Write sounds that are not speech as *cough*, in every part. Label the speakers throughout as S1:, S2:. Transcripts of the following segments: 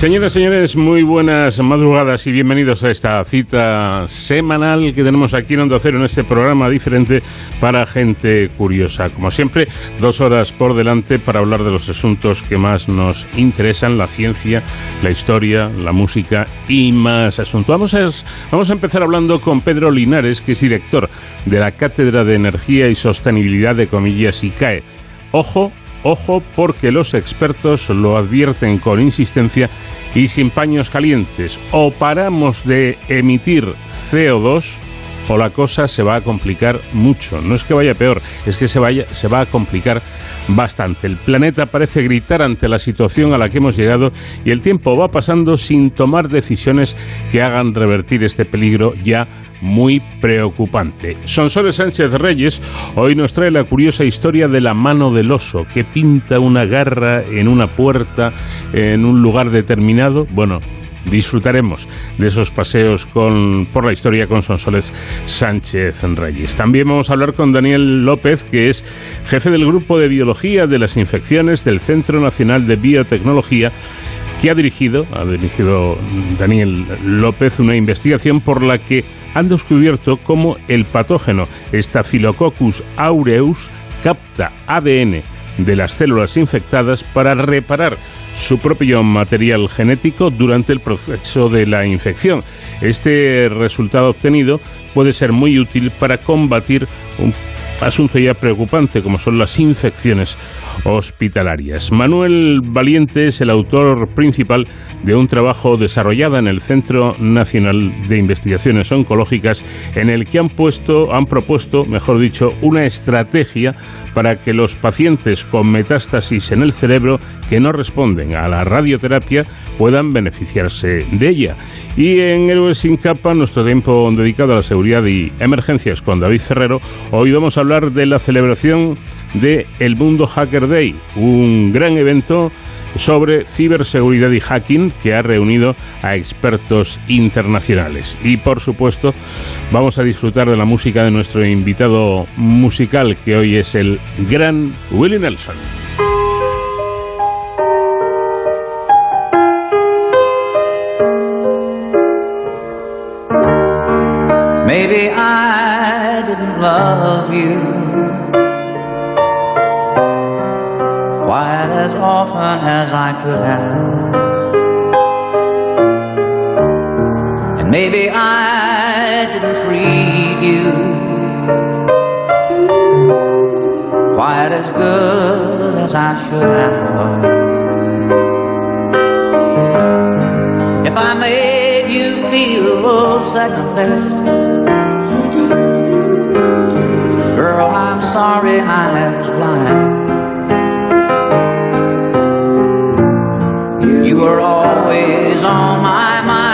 S1: Señoras y señores, muy buenas madrugadas y bienvenidos a esta cita semanal que tenemos aquí en Onda Cero en este programa diferente para gente curiosa. Como siempre, dos horas por delante para hablar de los asuntos que más nos interesan, la ciencia, la historia, la música y más asuntos. Vamos a, vamos a empezar hablando con Pedro Linares, que es director de la Cátedra de Energía y Sostenibilidad de Comillas ICAE. Ojo Ojo porque los expertos lo advierten con insistencia y sin paños calientes. O paramos de emitir CO2 o la cosa se va a complicar mucho. No es que vaya peor, es que se, vaya, se va a complicar bastante. El planeta parece gritar ante la situación a la que hemos llegado y el tiempo va pasando sin tomar decisiones que hagan revertir este peligro ya muy preocupante. Sonsoles Sánchez Reyes hoy nos trae la curiosa historia de la mano del oso que pinta una garra en una puerta en un lugar determinado. Bueno, disfrutaremos de esos paseos con, por la historia con Sonsoles Sánchez Reyes. También vamos a hablar con Daniel López, que es jefe del Grupo de Biología de las Infecciones del Centro Nacional de Biotecnología que ha dirigido, ha dirigido Daniel López, una investigación por la que han descubierto cómo el patógeno Staphylococcus aureus capta ADN de las células infectadas para reparar su propio material genético durante el proceso de la infección. Este resultado obtenido puede ser muy útil para combatir un asunto ya preocupante como son las infecciones hospitalarias. Manuel Valiente es el autor principal de un trabajo desarrollado en el Centro Nacional de Investigaciones Oncológicas en el que han puesto han propuesto, mejor dicho, una estrategia para que los pacientes con metástasis en el cerebro que no responden a la radioterapia puedan beneficiarse de ella. Y en Héroes sin capa, nuestro tiempo dedicado a la seguridad y emergencias con David Ferrero, hoy vamos a hablar de la celebración de El Mundo Hacker Day, un gran evento sobre ciberseguridad y hacking que ha reunido a expertos internacionales. Y por supuesto, vamos a disfrutar de la música de nuestro invitado musical, que hoy es el gran Willie Nelson.
S2: Maybe I didn't love you quite as often as I could have. And maybe I didn't treat you quite as good as I should have. If I made you feel second best, girl, I'm sorry I was blind. You were always on my mind.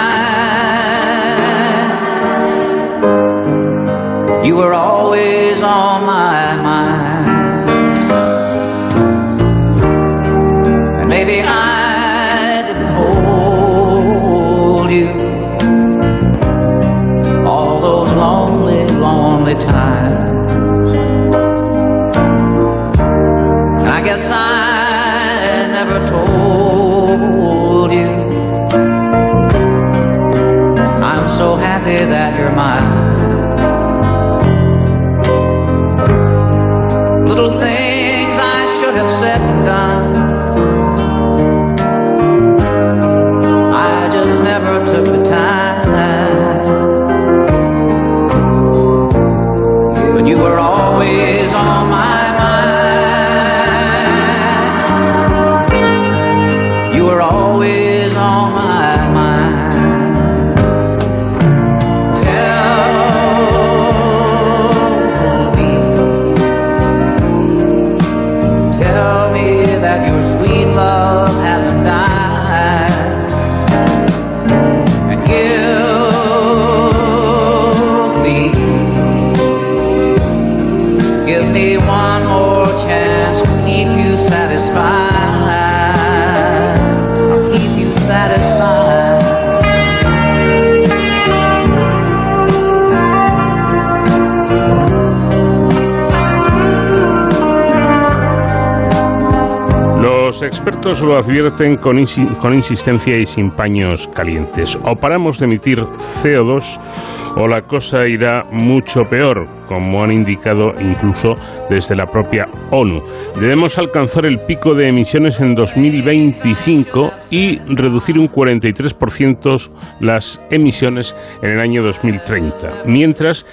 S1: Expertos lo advierten con, con, insistencia y sin paños calientes. O paramos de emitir CO2 o la cosa irá mucho peor, como han indicado incluso desde la propia ONU. Debemos alcanzar el pico de emisiones en 2025 y reducir un 43% las emisiones en el año 2030. Mientras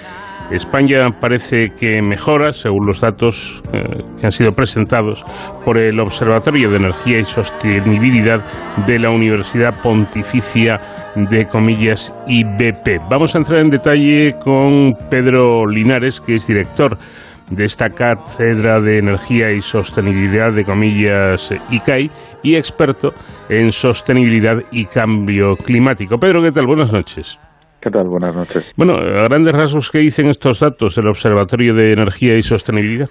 S1: España parece que mejora, según los datos eh, que han sido presentados por el Observatorio de Energía y Sostenibilidad de la Universidad Pontificia de Comillas IBP. Vamos a entrar en detalle con Pedro Linares, que es director de esta cátedra de energía y sostenibilidad de comillas ICAI y experto en sostenibilidad y cambio climático. Pedro, ¿qué tal? Buenas noches.
S3: ¿Qué tal? Buenas noches.
S1: Bueno, a grandes rasgos, ¿qué dicen estos datos del Observatorio de Energía y Sostenibilidad?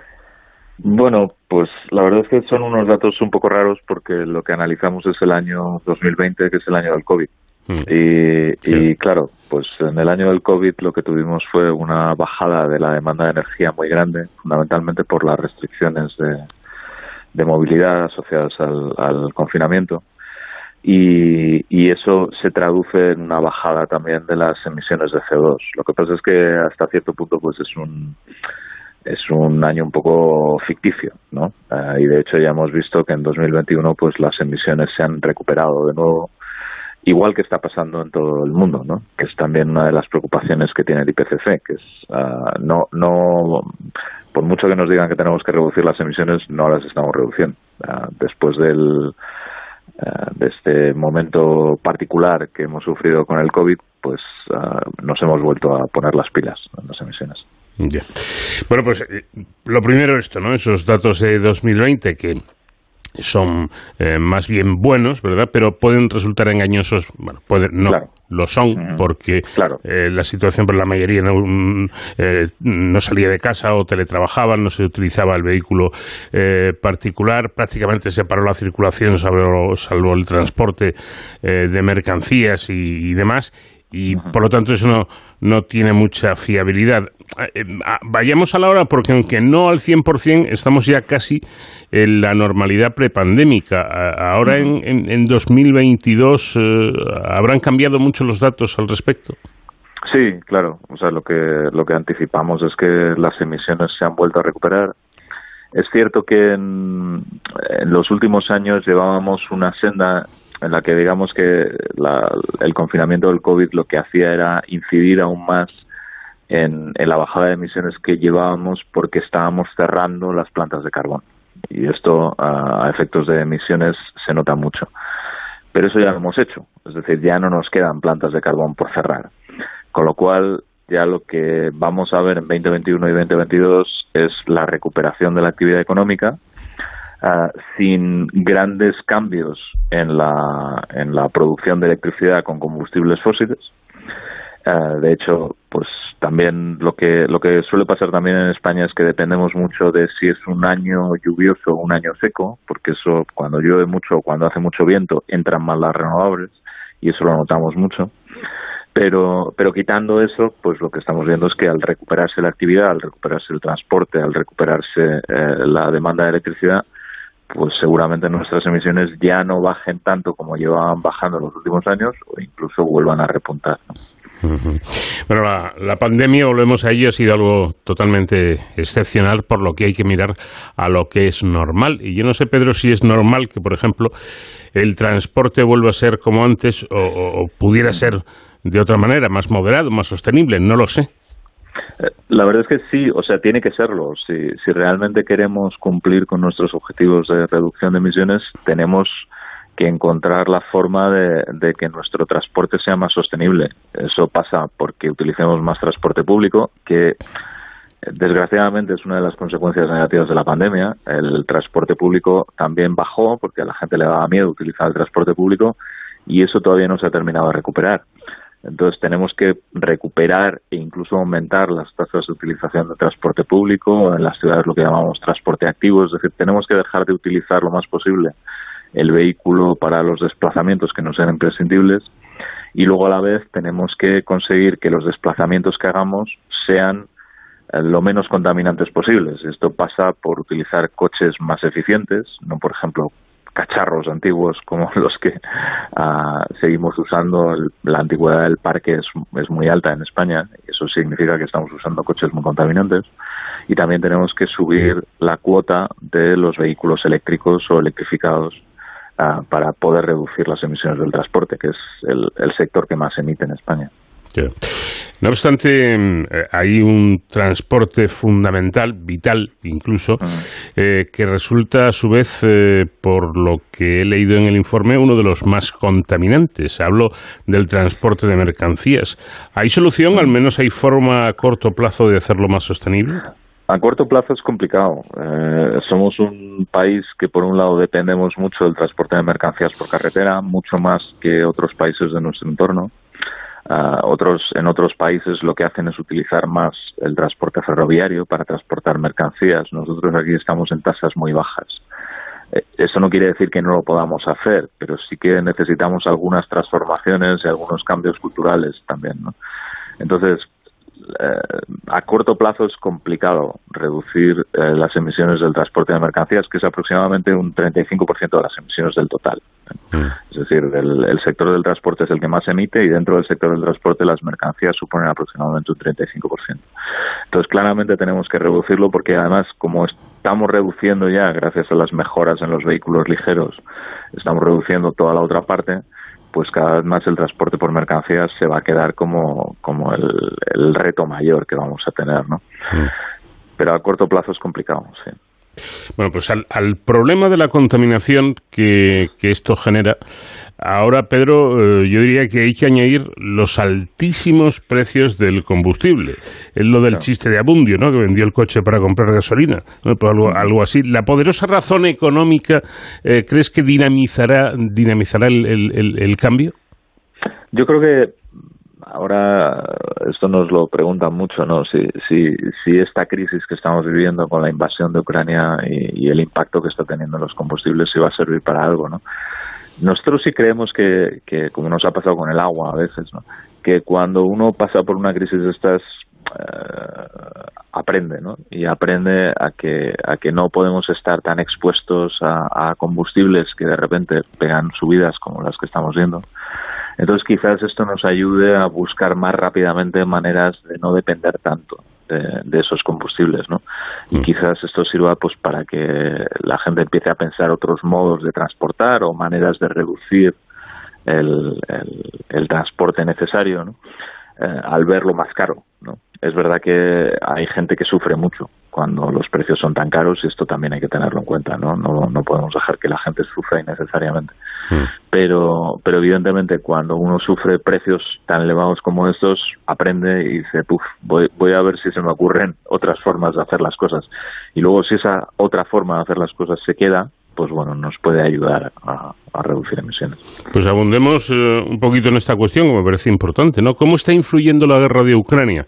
S3: Bueno, pues la verdad es que son unos datos un poco raros porque lo que analizamos es el año 2020, que es el año del COVID. Mm. Y, claro, pues en el año del COVID lo que tuvimos fue una bajada de la demanda de energía muy grande, fundamentalmente por las restricciones de, movilidad asociadas al confinamiento y, eso se traduce en una bajada también de las emisiones de CO2. Lo que pasa es que hasta cierto punto pues es un es un año un poco ficticio, ¿no? Eh, y de hecho ya hemos visto que en 2021 pues las emisiones se han recuperado de nuevo, igual que está pasando en todo el mundo, ¿no? Que es también una de las preocupaciones que tiene el IPCC, que es uh, no no por mucho que nos digan que tenemos que reducir las emisiones, no las estamos reduciendo. Uh, después del eh, de este momento particular que hemos sufrido con el COVID, pues eh, nos hemos vuelto a poner las pilas en las emisiones.
S1: Bueno, pues eh, lo primero esto, ¿no? Esos datos de 2020 que son eh, más bien buenos, ¿verdad? Pero pueden resultar engañosos. Bueno, pueden, no, lo son, porque eh, la situación para la mayoría no, mm, eh, no, salía de casa o teletrabajaban, no se utilizaba el vehículo particular, prácticamente se paró la circulación, salvo, salvo el transporte de mercancías y demás y por lo tanto eso no, no tiene mucha fiabilidad. Eh, ah, vayamos a la hora porque aunque no al 100% estamos ya casi en la normalidad prepandémica. Ahora en, en, 2022 eh, habrán cambiado mucho los datos al respecto.
S3: Sí, claro. O sea, lo que, lo que anticipamos es que las emisiones se han vuelto a recuperar. Es cierto que en, en los últimos años llevábamos una senda en la que digamos que el confinamiento del COVID lo que hacía era incidir aún más en, la bajada de emisiones que llevábamos porque estábamos cerrando las plantas de carbón. Y esto a efectos de emisiones se nota mucho. Pero eso ya lo hemos hecho, es decir, ya no nos quedan plantas de carbón por cerrar. Con lo cual, ya lo que vamos a ver en 2021 y 2022 es la recuperación de la actividad económica, Ah, sin grandes cambios en la, en la producción de electricidad con combustibles fósiles. Ah, de hecho, pues también lo que lo que suele pasar también en España es que dependemos mucho de si es un año lluvioso o un año seco, porque eso cuando llueve mucho o cuando hace mucho viento entran más las renovables y eso lo notamos mucho. Pero, pero quitando eso, pues lo que estamos viendo es que al recuperarse la actividad, al recuperarse el transporte, al recuperarse eh, la demanda de electricidad, pues seguramente nuestras emisiones ya no bajen tanto como llevaban bajando los últimos años o incluso vuelvan a repuntar.
S1: Bueno, la, pandemia, volvemos a ello, ha sido algo totalmente excepcional, por lo que hay que mirar a lo que es normal. Y yo no sé, Pedro, si es normal que, por ejemplo, el transporte vuelva a ser como antes o pudiera ser de otra manera, más moderado, más sostenible, no lo sé.
S3: La verdad es que sí, o sea, tiene que serlo. Si, si realmente queremos cumplir con nuestros objetivos de reducción de emisiones, tenemos que encontrar la forma de, que nuestro transporte sea más sostenible. Eso pasa porque utilicemos más transporte público, que desgraciadamente es una de las consecuencias negativas de la pandemia. El transporte público también bajó porque a la gente le daba miedo utilizar el transporte público y eso todavía no se ha terminado de recuperar. Entonces tenemos que recuperar e incluso aumentar las tasas de utilización de transporte público, en las ciudades lo que llamamos transporte activo, es decir, tenemos que dejar de utilizar lo más posible el vehículo para los desplazamientos que no sean imprescindibles y luego a la vez tenemos que conseguir que los desplazamientos que hagamos sean eh, lo menos contaminantes posibles. Esto pasa por utilizar coches más eficientes, no por ejemplo cacharros antiguos como *laughs* los que ah, seguimos usando. la antigüedad del parque es, es muy alta en España. Eso significa que estamos usando coches muy contaminantes. Y también tenemos que subir la cuota de los vehículos eléctricos o electrificados ah, para poder reducir las emisiones del transporte, que es el sector que más emite en España.
S1: No obstante, mm, eh, hay un transporte fundamental, vital incluso, eh, que resulta a su vez, eh, por lo que he leído en el informe, uno de los más contaminantes. Hablo del transporte de mercancías. ¿Hay solución? ¿Al menos hay forma a corto plazo de hacerlo más sostenible?
S3: A corto plazo es complicado. somos un país que por un lado dependemos mucho del transporte de mercancías por carretera, mucho más que otros países de nuestro entorno otros, en otros países lo que hacen es utilizar más el transporte ferroviario para transportar mercancías. Nosotros aquí estamos en tasas muy bajas. Eh, eso no quiere decir que no lo podamos hacer, pero sí que necesitamos algunas transformaciones y algunos cambios culturales también. ¿no? Entonces, a corto plazo es complicado reducir eh, las emisiones del transporte de mercancías, que es aproximadamente un 35% de las emisiones del total. Mm. Es decir, el, sector del transporte es el que más emite y dentro del sector del transporte las mercancías suponen aproximadamente un 35%. Entonces, claramente tenemos que reducirlo porque además, como estamos reduciendo ya, gracias a las mejoras en los vehículos ligeros, estamos reduciendo toda la otra parte, pues cada vez más el transporte por mercancías se va a quedar como, como el, reto mayor que vamos a tener, ¿no? Mm. Pero a corto plazo es complicado, sí.
S1: Bueno, pues al, problema de la contaminación que, esto genera, ahora, Pedro, eh, yo diría que hay que añadir los altísimos precios del combustible. Es lo del chiste de Abundio, ¿no? Que vendió el coche para comprar gasolina, pues algo, así. ¿La poderosa razón económica eh, crees que dinamizará, dinamizará el cambio?
S3: Yo creo que ahora esto nos lo preguntan mucho, ¿no? Si, si, si esta crisis que estamos viviendo con la invasión de Ucrania y, el impacto que está teniendo los combustibles, si va a servir para algo, ¿no? Nosotros sí creemos que, que, como nos ha pasado con el agua a veces, ¿no? que cuando uno pasa por una crisis de estas, eh, aprende, ¿no? Y aprende a que, a que no podemos estar tan expuestos a, a combustibles que de repente pegan subidas como las que estamos viendo entonces quizás esto nos ayude a buscar más rápidamente maneras de no depender tanto de, esos combustibles, ¿no? Y mm. quizás esto sirva pues para que la gente empiece a pensar otros modos de transportar o maneras de reducir el, el, transporte necesario, ¿no? Eh, al verlo más caro, ¿no? Es verdad que hay gente que sufre mucho cuando los precios son tan caros y esto también hay que tenerlo en cuenta, ¿no? No, no podemos dejar que la gente sufra innecesariamente. Mm. Pero, pero evidentemente cuando uno sufre precios tan elevados como estos, aprende y dice, Puf, voy, voy a ver si se me ocurren otras formas de hacer las cosas. Y luego si esa otra forma de hacer las cosas se queda, pues bueno, nos puede ayudar a, reducir emisiones.
S1: Pues abundemos eh, un poquito en esta cuestión, que me parece importante, ¿no? ¿Cómo está influyendo la guerra de Ucrania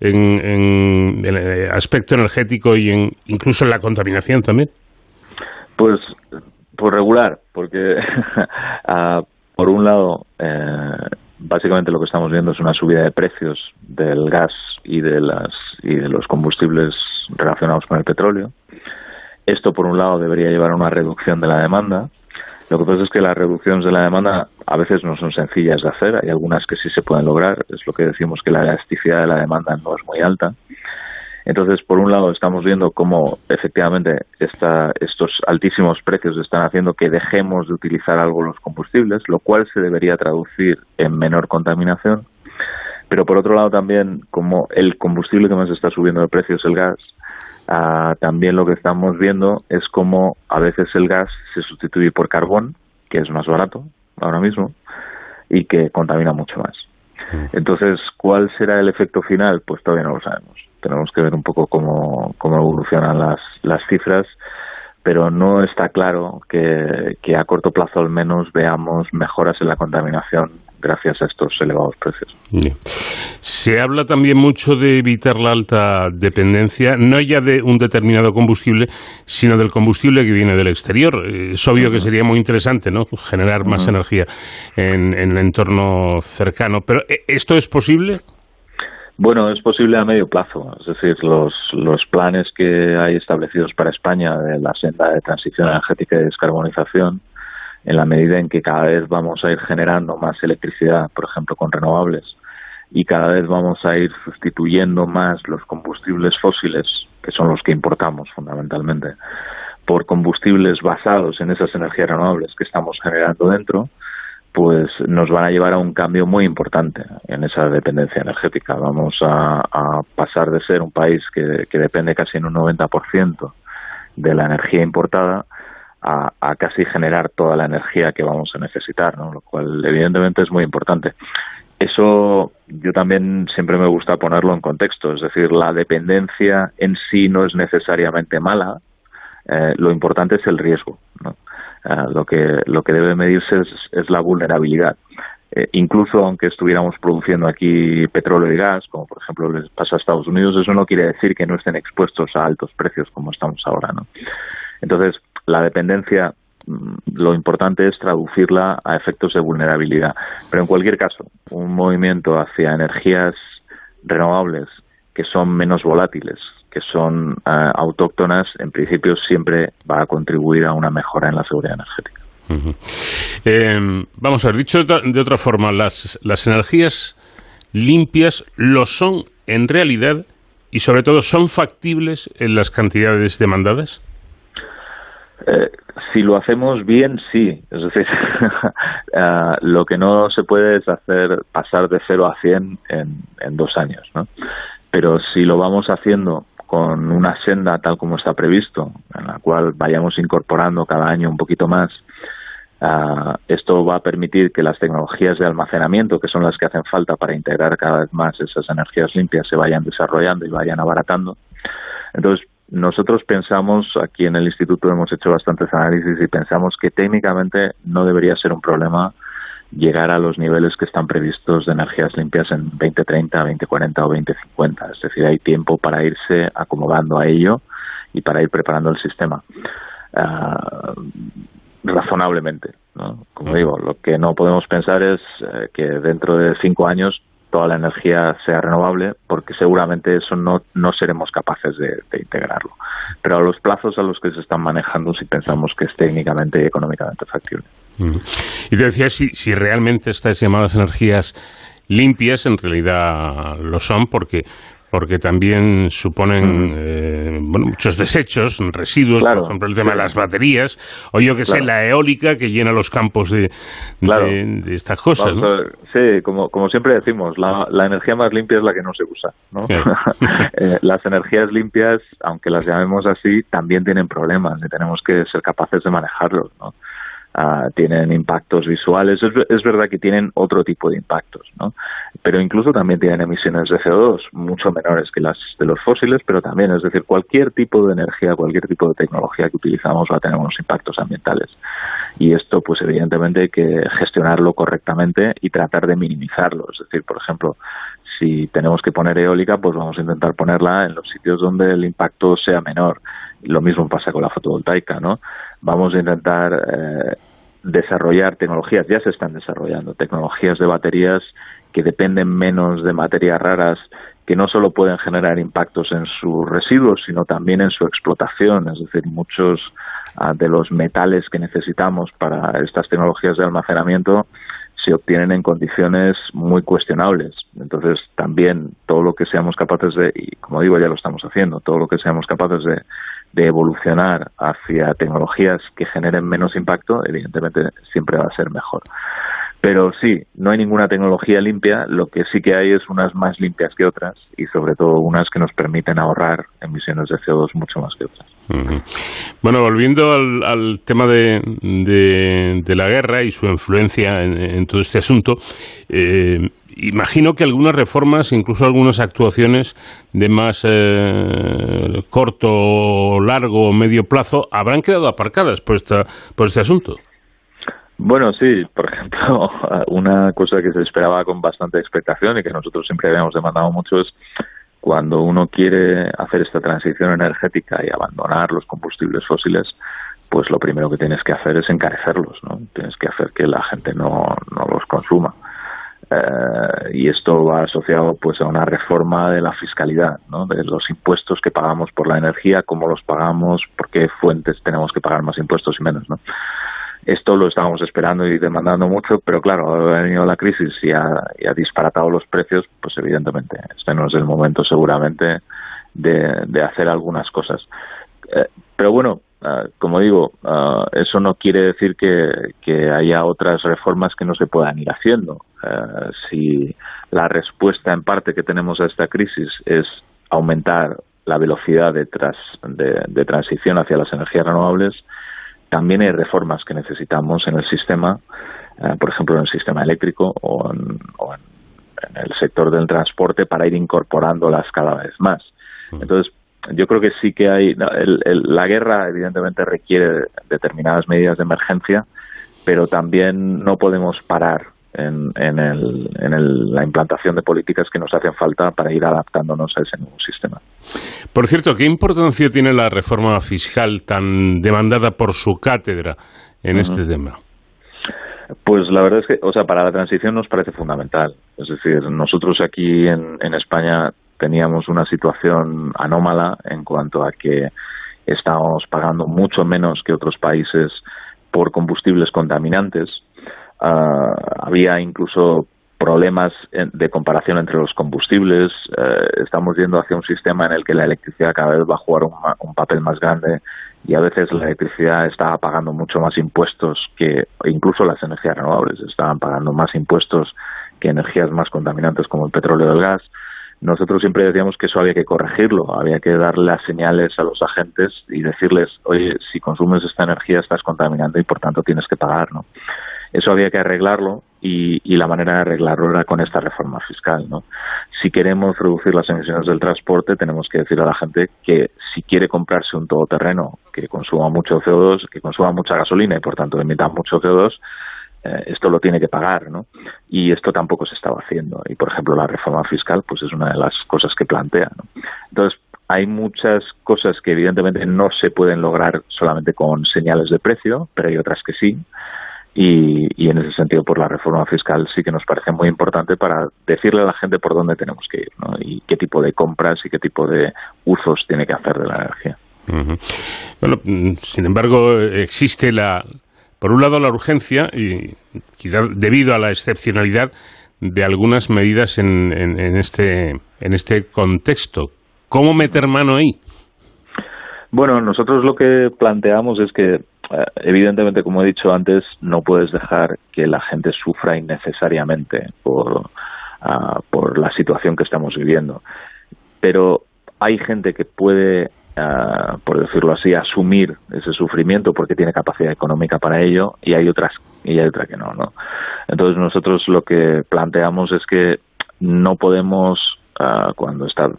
S1: en, el eh, aspecto energético y en, incluso en la contaminación también?
S3: Pues, por regular, porque *laughs* ah, por un lado, eh, básicamente lo que estamos viendo es una subida de precios del gas y de las y de los combustibles relacionados con el petróleo esto, por un lado, debería llevar a una reducción de la demanda. Lo que pasa es que las reducciones de la demanda a veces no son sencillas de hacer. Hay algunas que sí se pueden lograr. Es lo que decimos que la elasticidad de la demanda no es muy alta. Entonces, por un lado, estamos viendo cómo efectivamente estos altísimos precios están haciendo que dejemos de utilizar algo los combustibles, lo cual se debería traducir en menor contaminación. Pero por otro lado, también, como el combustible que más está subiendo de precio es el gas, Ah, también lo que estamos viendo es cómo a veces el gas se sustituye por carbón, que es más barato ahora mismo y que contamina mucho más. Entonces, ¿cuál será el efecto final? Pues todavía no lo sabemos. Tenemos que ver un poco cómo, cómo evolucionan las, las cifras, pero no está claro que, que a corto plazo al menos veamos mejoras en la contaminación gracias a estos elevados precios.
S1: Se habla también mucho de evitar la alta dependencia, no ya de un determinado combustible, sino del combustible que viene del exterior. Es obvio que sería muy interesante ¿no? generar más energía en, en, el entorno cercano, pero ¿e-, ¿esto es posible?
S3: Bueno, es posible a medio plazo, es decir, los, los planes que hay establecidos para España de la senda de transición energética y descarbonización, en la medida en que cada vez vamos a ir generando más electricidad, por ejemplo, con renovables, y cada vez vamos a ir sustituyendo más los combustibles fósiles, que son los que importamos fundamentalmente, por combustibles basados en esas energías renovables que estamos generando dentro, pues nos van a llevar a un cambio muy importante en esa dependencia energética. Vamos a, pasar de ser un país que, que depende casi en un 90% de la energía importada a, casi generar toda la energía que vamos a necesitar, ¿no? lo cual evidentemente es muy importante. Eso yo también siempre me gusta ponerlo en contexto, es decir, la dependencia en sí no es necesariamente mala, eh, lo importante es el riesgo. Eh, lo, que, lo que debe medirse es, la vulnerabilidad. Eh, incluso aunque estuviéramos produciendo aquí petróleo y gas, como por ejemplo les pasa a Estados Unidos, eso no quiere decir que no estén expuestos a altos precios como estamos ahora. ¿no? Entonces, la dependencia mm, lo importante es traducirla a efectos de vulnerabilidad. Pero en cualquier caso, un movimiento hacia energías renovables que son menos volátiles, que son eh, autóctonas, en principio siempre va a contribuir a una mejora en la seguridad energética.
S1: Em, vamos a ver, dicho de otra, forma, las, las energías limpias lo son en realidad y sobre todo son factibles en las cantidades demandadas?
S3: Eh, si lo hacemos bien, sí. Es decir, *laughs* eh, lo que no se puede es hacer pasar de 0 a 100 en, en dos años. ¿no? Pero si lo vamos haciendo con una senda tal como está previsto, en la cual vayamos incorporando cada año un poquito más, eh, esto va a permitir que las tecnologías de almacenamiento, que son las que hacen falta para integrar cada vez más esas energías limpias, se vayan desarrollando y vayan abaratando. Entonces, nosotros pensamos, aquí en el instituto hemos hecho bastantes análisis y pensamos que técnicamente no debería ser un problema llegar a los niveles que están previstos de energías limpias en 2030, 2040 o 2050. Es decir, hay tiempo para irse acomodando a ello y para ir preparando el sistema. Ah, razonablemente. ¿no? Como digo, lo que no podemos pensar es eh, que dentro de cinco años toda la energía sea renovable, porque seguramente eso no, no seremos capaces de, integrarlo. Pero a los plazos a los que se están manejando, si pensamos que es técnicamente y económicamente factible.
S1: Y te decía si, si realmente estas llamadas energías limpias en realidad lo son, porque porque también suponen eh, muchos desechos, residuos, por ejemplo el tema de las baterías, o yo que sé, la eólica que llena los campos de, de, estas cosas.
S3: sí, como, como siempre decimos, la, la, energía más limpia es la que no se usa. ¿no? *laughs* Eh, las energías limpias, aunque las llamemos así, también tienen problemas y tenemos que ser capaces de manejarlos. ¿no? Ah, tienen impactos visuales. Es, verdad que tienen otro tipo de impactos, ¿no? Pero incluso también tienen emisiones de CO2 mucho menores que las de los fósiles, pero también, es decir, cualquier tipo de energía, cualquier tipo de tecnología que utilizamos va a tener unos impactos ambientales. Y esto, pues evidentemente hay que gestionarlo correctamente y tratar de minimizarlo. Es decir, por ejemplo, si tenemos que poner eólica, pues vamos a intentar ponerla en los sitios donde el impacto sea menor. Lo mismo pasa con la fotovoltaica, ¿no? Vamos a intentar eh, desarrollar tecnologías, ya se están desarrollando, tecnologías de baterías que dependen menos de materias raras que no solo pueden generar impactos en sus residuos, sino también en su explotación. Es decir, muchos ah, de los metales que necesitamos para estas tecnologías de almacenamiento se obtienen en condiciones muy cuestionables. Entonces, también todo lo que seamos capaces de, y como digo, ya lo estamos haciendo, todo lo que seamos capaces de de evolucionar hacia tecnologías que generen menos impacto, evidentemente siempre va a ser mejor. Pero sí, no hay ninguna tecnología limpia, lo que sí que hay es unas más limpias que otras y sobre todo unas que nos permiten ahorrar emisiones de CO2 mucho más que otras.
S1: Bueno, volviendo al, tema de, la guerra y su influencia en, todo este asunto, eh, imagino que algunas reformas, incluso algunas actuaciones de más eh, corto, largo o medio plazo, habrán quedado aparcadas por, esta, por este asunto.
S3: Bueno, sí, por ejemplo, *laughs* una cosa que se esperaba con bastante expectación y que nosotros siempre habíamos demandado mucho es cuando uno quiere hacer esta transición energética y abandonar los combustibles fósiles, pues lo primero que tienes que hacer es encarecerlos, ¿no? Tienes que hacer que la gente no, no los consuma. Eh, y esto va asociado pues a una reforma de la fiscalidad, ¿no? de los impuestos que pagamos por la energía, cómo los pagamos, por qué fuentes tenemos que pagar más impuestos y menos. ¿no? Esto lo estábamos esperando y demandando mucho, pero claro, ha venido la crisis y ha, disparatado los precios, pues evidentemente, este no es el momento seguramente de, hacer algunas cosas. Eh, pero bueno, ah, como digo, ah, eso no quiere decir que, haya otras reformas que no se puedan ir haciendo. Eh, si la respuesta en parte que tenemos a esta crisis es aumentar la velocidad de, de transición hacia las energías renovables, también hay reformas que necesitamos en el sistema, eh, por ejemplo, en el sistema eléctrico o, en, el sector del transporte para ir incorporándolas cada vez más. Entonces, yo creo que sí que hay. la guerra, evidentemente, requiere determinadas medidas de emergencia, pero también no podemos parar en, la implantación de políticas que nos hacen falta para ir adaptándonos a ese nuevo sistema.
S1: Por cierto, ¿qué importancia tiene la reforma fiscal tan demandada por su cátedra en este tema?
S3: Pues la verdad es que, o sea, para la transición nos parece fundamental. Es decir, nosotros aquí en, en España teníamos una situación anómala en cuanto a que estábamos pagando mucho menos que otros países por combustibles contaminantes Ah, había incluso problemas de comparación entre los combustibles. Eh, estamos yendo hacia un sistema en el que la electricidad cada vez va a jugar un, papel más grande y a veces la electricidad estaba pagando mucho más impuestos que incluso las energías renovables estaban pagando más impuestos que energías más contaminantes como el petróleo o el gas. Nosotros siempre decíamos que eso había que corregirlo, había que darle las señales a los agentes y decirles, oye, si consumes esta energía estás contaminando y por tanto tienes que pagar, ¿no? Eso había que arreglarlo y, la manera de arreglarlo era con esta reforma fiscal. ¿no? Si queremos reducir las emisiones del transporte, tenemos que decir a la gente que si quiere comprarse un todoterreno que consuma mucho CO2, que consuma mucha gasolina y por tanto emita mucho CO2, eh, esto lo tiene que pagar, ¿no? Y esto tampoco se estaba haciendo. Y, por ejemplo, la reforma fiscal, pues es una de las cosas que plantea, ¿no? Entonces, hay muchas cosas que evidentemente no se pueden lograr solamente con señales de precio, pero hay otras que sí. Y, en ese sentido, por la reforma fiscal sí que nos parece muy importante para decirle a la gente por dónde tenemos que ir ¿no? y qué tipo de compras y qué tipo de usos tiene que hacer de la energía.
S1: Bueno, mm, sin embargo, existe la, por un lado la urgencia y quizás debido a la excepcionalidad de algunas medidas en, en, este, en este contexto. ¿Cómo meter mano ahí?
S3: Bueno, nosotros lo que planteamos es que evidentemente, como he dicho antes, no puedes dejar que la gente sufra innecesariamente por, ah, por la situación que estamos viviendo. Pero hay gente que puede, ah, por decirlo así, asumir ese sufrimiento porque tiene capacidad económica para ello y hay otras y hay otra que no, ¿no? Entonces nosotros lo que planteamos es que no podemos ah, cuando está,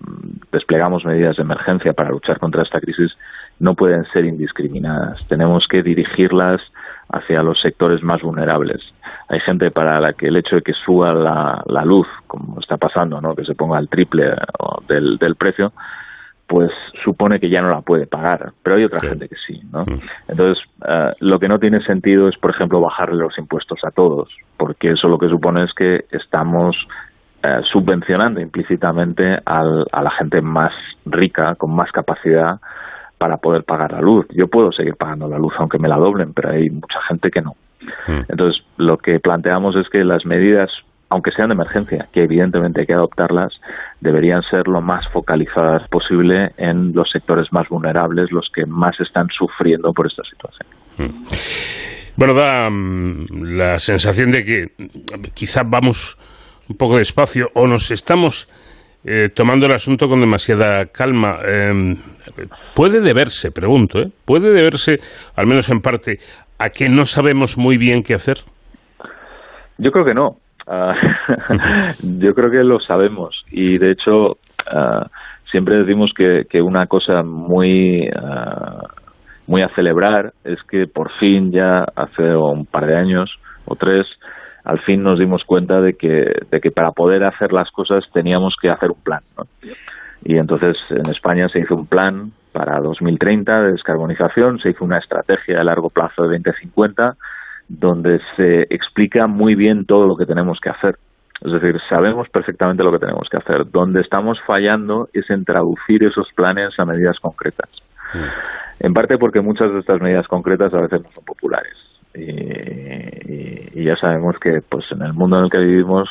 S3: desplegamos medidas de emergencia para luchar contra esta crisis no pueden ser indiscriminadas. Tenemos que dirigirlas hacia los sectores más vulnerables. Hay gente para la que el hecho de que suba la, luz, como está pasando, ¿no? que se ponga el triple del, del precio, pues supone que ya no la puede pagar, pero hay otra gente que sí, ¿no? Mm. Entonces, eh, lo que no tiene sentido es, por ejemplo, bajarle los impuestos a todos, porque eso lo que supone es que estamos eh, subvencionando implícitamente a la gente más rica, con más capacidad para poder pagar la luz. Yo puedo seguir pagando la luz aunque me la doblen, pero hay mucha gente que no. Hmm. Entonces, lo que planteamos es que las medidas, aunque sean de emergencia, que evidentemente hay que adoptarlas, deberían ser lo más focalizadas posible en los sectores más vulnerables, los que más están sufriendo por esta situación. Hmm.
S1: Bueno, da mm, la sensación de que quizás vamos un poco despacio o nos estamos eh, tomando el asunto con demasiada calma. Em, puede deberse, pregunto, ¿eh? puede deberse, al menos en parte, a que no sabemos muy bien qué hacer.
S3: Yo creo que no. Ah, *laughs* yo creo que lo sabemos y de hecho ah, siempre decimos que, que una cosa muy ah, muy a celebrar es que por fin ya hace un par de años o tres al fin nos dimos cuenta de que, de que para poder hacer las cosas teníamos que hacer un plan. Y entonces en España se hizo un plan para 2030 de descarbonización, se hizo una estrategia a largo plazo de 2050 donde se explica muy bien todo lo que tenemos que hacer. Es decir, sabemos perfectamente lo que tenemos que hacer. Donde estamos fallando es en traducir esos planes a medidas concretas. Mm. En parte porque muchas de estas medidas concretas a veces no son populares y, ya sabemos que pues en el mundo en el que vivimos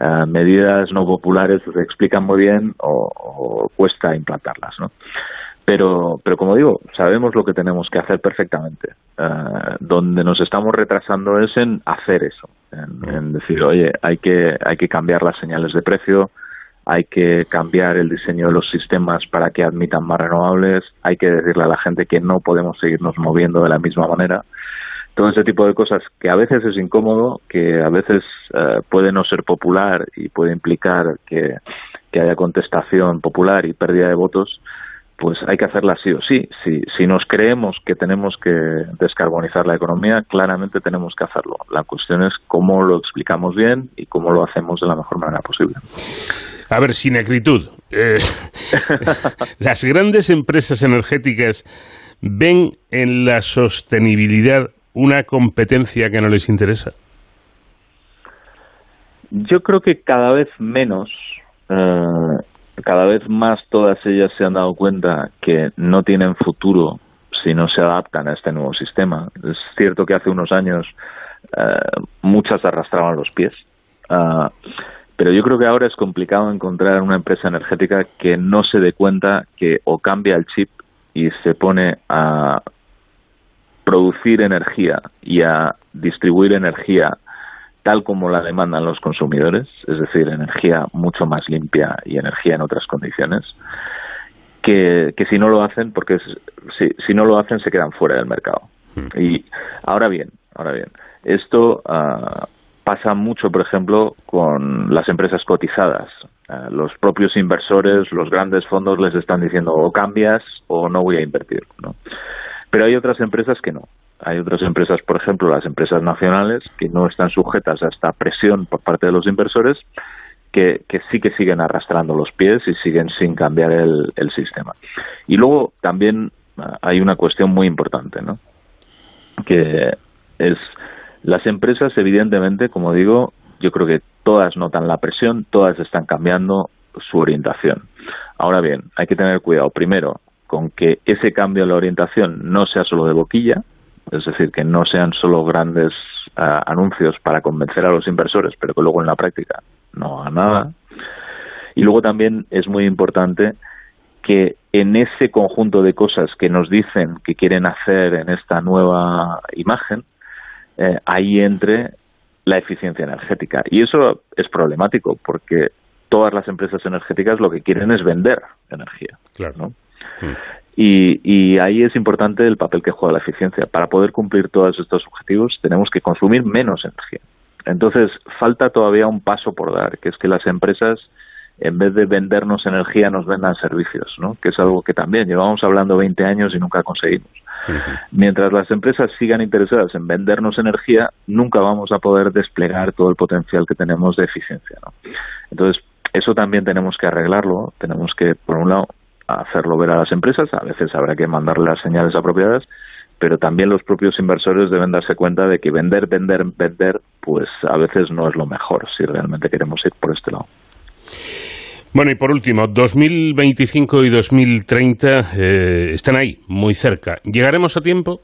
S3: eh, medidas no populares se explican muy bien o, cuesta implantarlas, ¿no? Pero, pero como digo, sabemos lo que tenemos que hacer perfectamente. Eh, donde nos estamos retrasando es en hacer eso, en, decir, oye, hay que, hay que cambiar las señales de precio, hay que cambiar el diseño de los sistemas para que admitan más renovables, hay que decirle a la gente que no podemos seguirnos moviendo de la misma manera todo ese tipo de cosas que a veces es incómodo, que a veces eh, puede no ser popular y puede implicar que, haya contestación popular y pérdida de votos, pues hay que hacerla sí o sí. Si, si nos creemos que tenemos que descarbonizar la economía, claramente tenemos que hacerlo. La cuestión es cómo lo explicamos bien y cómo lo hacemos de la mejor manera posible.
S1: A ver, sin acritud. Eh, *laughs* las grandes empresas energéticas ven en la sostenibilidad una competencia que no les interesa?
S3: Yo creo que cada vez menos, eh, cada vez más todas ellas se han dado cuenta que no tienen futuro si no se adaptan a este nuevo sistema. Es cierto que hace unos años eh, muchas arrastraban los pies, ah, pero yo creo que ahora es complicado encontrar una empresa energética que no se dé cuenta que o cambia el chip y se pone a producir energía y a distribuir energía tal como la demandan los consumidores, es decir, energía mucho más limpia y energía en otras condiciones, que, si no lo hacen, porque si, si, no lo hacen se quedan fuera del mercado. Hmm. Y ahora bien, ahora bien, esto ah, pasa mucho, por ejemplo, con las empresas cotizadas. Ah, los propios inversores, los grandes fondos les están diciendo o cambias o no voy a invertir. ¿no? Pero hay otras empresas que no. Hay otras empresas, por ejemplo, las empresas nacionales, que no están sujetas a esta presión por parte de los inversores, que, sí que siguen arrastrando los pies y siguen sin cambiar el, sistema. Y luego también ah, hay una cuestión muy importante, ¿no? Que es las empresas, evidentemente, como digo, yo creo que todas notan la presión, todas están cambiando su orientación. Ahora bien, hay que tener cuidado. Primero, con que ese cambio en la orientación no sea solo de boquilla, es decir, que no sean solo grandes ah, anuncios para convencer a los inversores, pero que luego en la práctica no haga nada. Y luego también es muy importante que en ese conjunto de cosas que nos dicen que quieren hacer en esta nueva imagen, eh, ahí entre la eficiencia energética. Y eso es problemático porque todas las empresas energéticas lo que quieren es vender energía. Claro. ¿no? Y, ahí es importante el papel que juega la eficiencia. Para poder cumplir todos estos objetivos tenemos que consumir menos energía. Entonces, falta todavía un paso por dar, que es que las empresas, en vez de vendernos energía, nos vendan servicios, ¿no? que es algo que también llevamos hablando 20 años y nunca conseguimos. Mientras las empresas sigan interesadas en vendernos energía, nunca vamos a poder desplegar todo el potencial que tenemos de eficiencia. ¿no? Entonces, eso también tenemos que arreglarlo. Tenemos que, por un lado, hacerlo ver a las empresas, a veces habrá que mandarle las señales apropiadas, pero también los propios inversores deben darse cuenta de que vender, vender, vender, pues a veces no es lo mejor si realmente queremos ir por este lado.
S1: Bueno, y por último, 2025 y 2030 eh, están ahí, muy cerca. ¿Llegaremos a tiempo?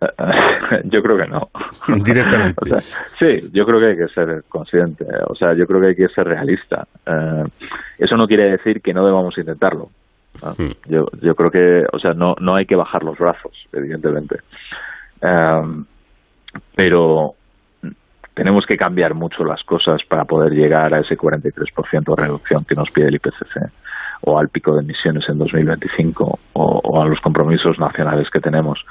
S1: *laughs* *laughs*
S3: yo creo que no. *laughs*
S1: Directamente.
S3: sí, yo creo que hay que ser consciente. O sea, yo creo que hay que ser realista. Eh, eso no quiere decir que no debamos intentarlo. Hmm. Yo, yo creo que, o sea, no, no hay que bajar los brazos, evidentemente. Eh, pero tenemos que cambiar mucho las cosas para poder llegar a ese 43% de reducción que nos pide el IPCC o al pico de emisiones en 2025 o a los compromisos nacionales que tenemos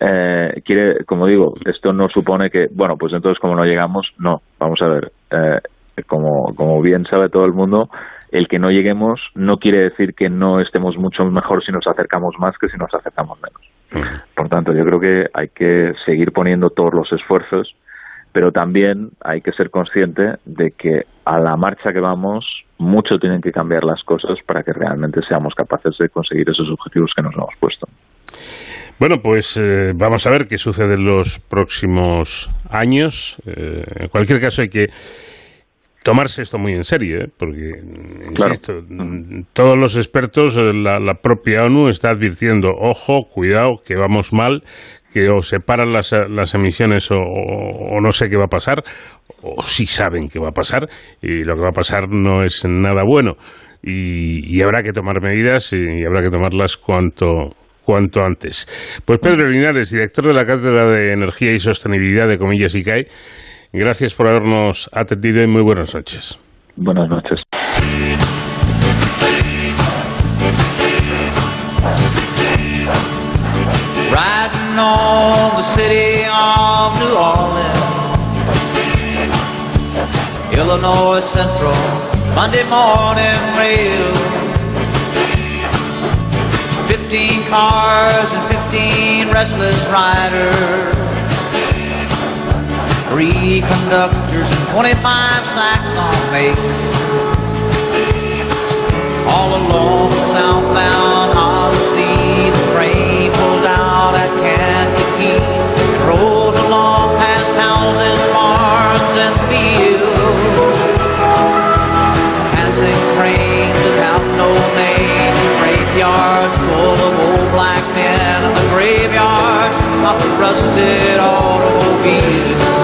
S3: eh, quiere, como digo, esto no supone que, bueno, pues entonces como no llegamos, no, vamos a ver, eh, como, como bien sabe todo el mundo, el que no lleguemos no quiere decir que no estemos mucho mejor si nos acercamos más que si nos acercamos menos. Por tanto, yo creo que hay que seguir poniendo todos los esfuerzos, pero también hay que ser consciente de que a la marcha que vamos, mucho tienen que cambiar las cosas para que realmente seamos capaces de conseguir esos objetivos que nos hemos puesto.
S1: Bueno, pues eh, vamos a ver qué sucede en los próximos años. Eh, en cualquier caso, hay que tomarse esto muy en serio, ¿eh? porque, insisto, todos los expertos, eh, la, la, propia ONU está advirtiendo, ojo, cuidado, que vamos mal, que o se paran las, las emisiones o, o, no sé qué va a pasar, o sí saben qué va a pasar, y lo que va a pasar no es nada bueno. Y, y habrá que tomar medidas y habrá que tomarlas cuanto, cuanto antes. Pues Pedro Linares, director de la Cátedra de Energía y Sostenibilidad de Comillas ICAE, gracias por habernos atendido y muy buenas noches.
S3: Buenas noches.
S2: Riding on the city of New Orleans, Illinois Central, Monday morning rail. 15 cars and 15 restless riders. Three conductors and 25 sacks on me. All along the southbound Odyssey, the train pulls out at Kankakee and rolls along past houses, farms, and fields. Passing trains without no name, graveyards black men, in the graveyard of the rusted automobiles.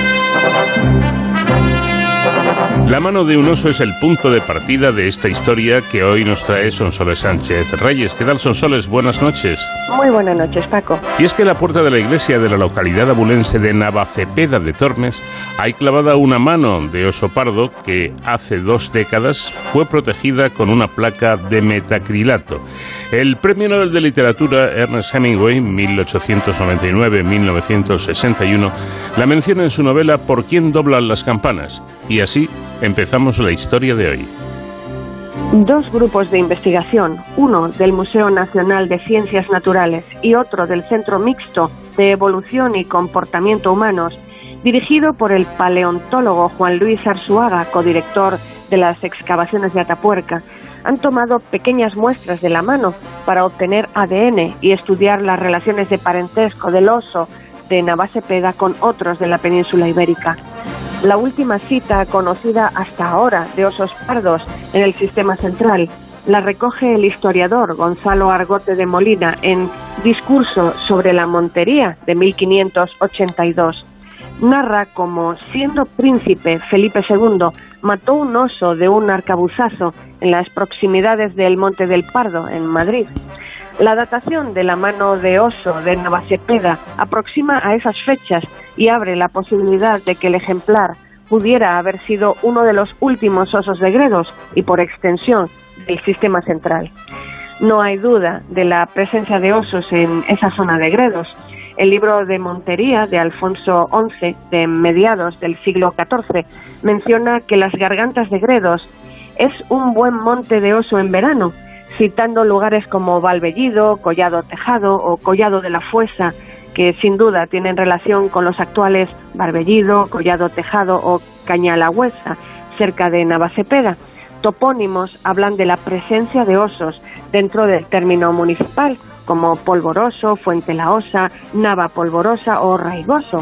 S1: La mano de un oso es el punto de partida de esta historia que hoy nos trae Sonsoles Sánchez Reyes. ¿Qué tal, Sonsoles? Buenas noches.
S4: Muy buenas noches, Paco.
S1: Y es que en la puerta de la iglesia de la localidad abulense de Navacepeda de Tormes hay clavada una mano de oso pardo que hace dos décadas fue protegida con una placa de metacrilato. El premio Nobel de Literatura Ernest Hemingway, 1899-1961, la menciona en su novela Por quién doblan las campanas. Y así empezamos la historia de hoy.
S4: Dos grupos de investigación, uno del Museo Nacional de Ciencias Naturales y otro del Centro Mixto de Evolución y Comportamiento Humanos, dirigido por el paleontólogo Juan Luis Arzuaga, codirector de las excavaciones de Atapuerca, han tomado pequeñas muestras de la mano para obtener ADN y estudiar las relaciones de parentesco del oso de Navasepeda con otros de la península ibérica. La última cita conocida hasta ahora de osos pardos en el sistema central la recoge el historiador Gonzalo Argote de Molina en Discurso sobre la Montería de 1582. Narra como, siendo príncipe Felipe II, mató un oso de un arcabuzazo en las proximidades del Monte del Pardo, en Madrid. La datación de la mano de oso de Navasepeda aproxima a esas fechas y abre la posibilidad de que el ejemplar pudiera haber sido uno de los últimos osos de Gredos y, por extensión, del sistema central. No hay duda de la presencia de osos en esa zona de Gredos. El libro de Montería de Alfonso XI, de mediados del siglo XIV, menciona que las gargantas de Gredos es un buen monte de oso en verano, citando lugares como Valbellido, Collado Tejado o Collado de la Fuesa, que sin duda tienen relación con los actuales Barbellido, Collado Tejado o Cañalagüesa, cerca de Navacepeda. Topónimos hablan de la presencia de osos dentro del término municipal, como Polvoroso, Fuente la Osa, Nava Polvorosa o Raigoso.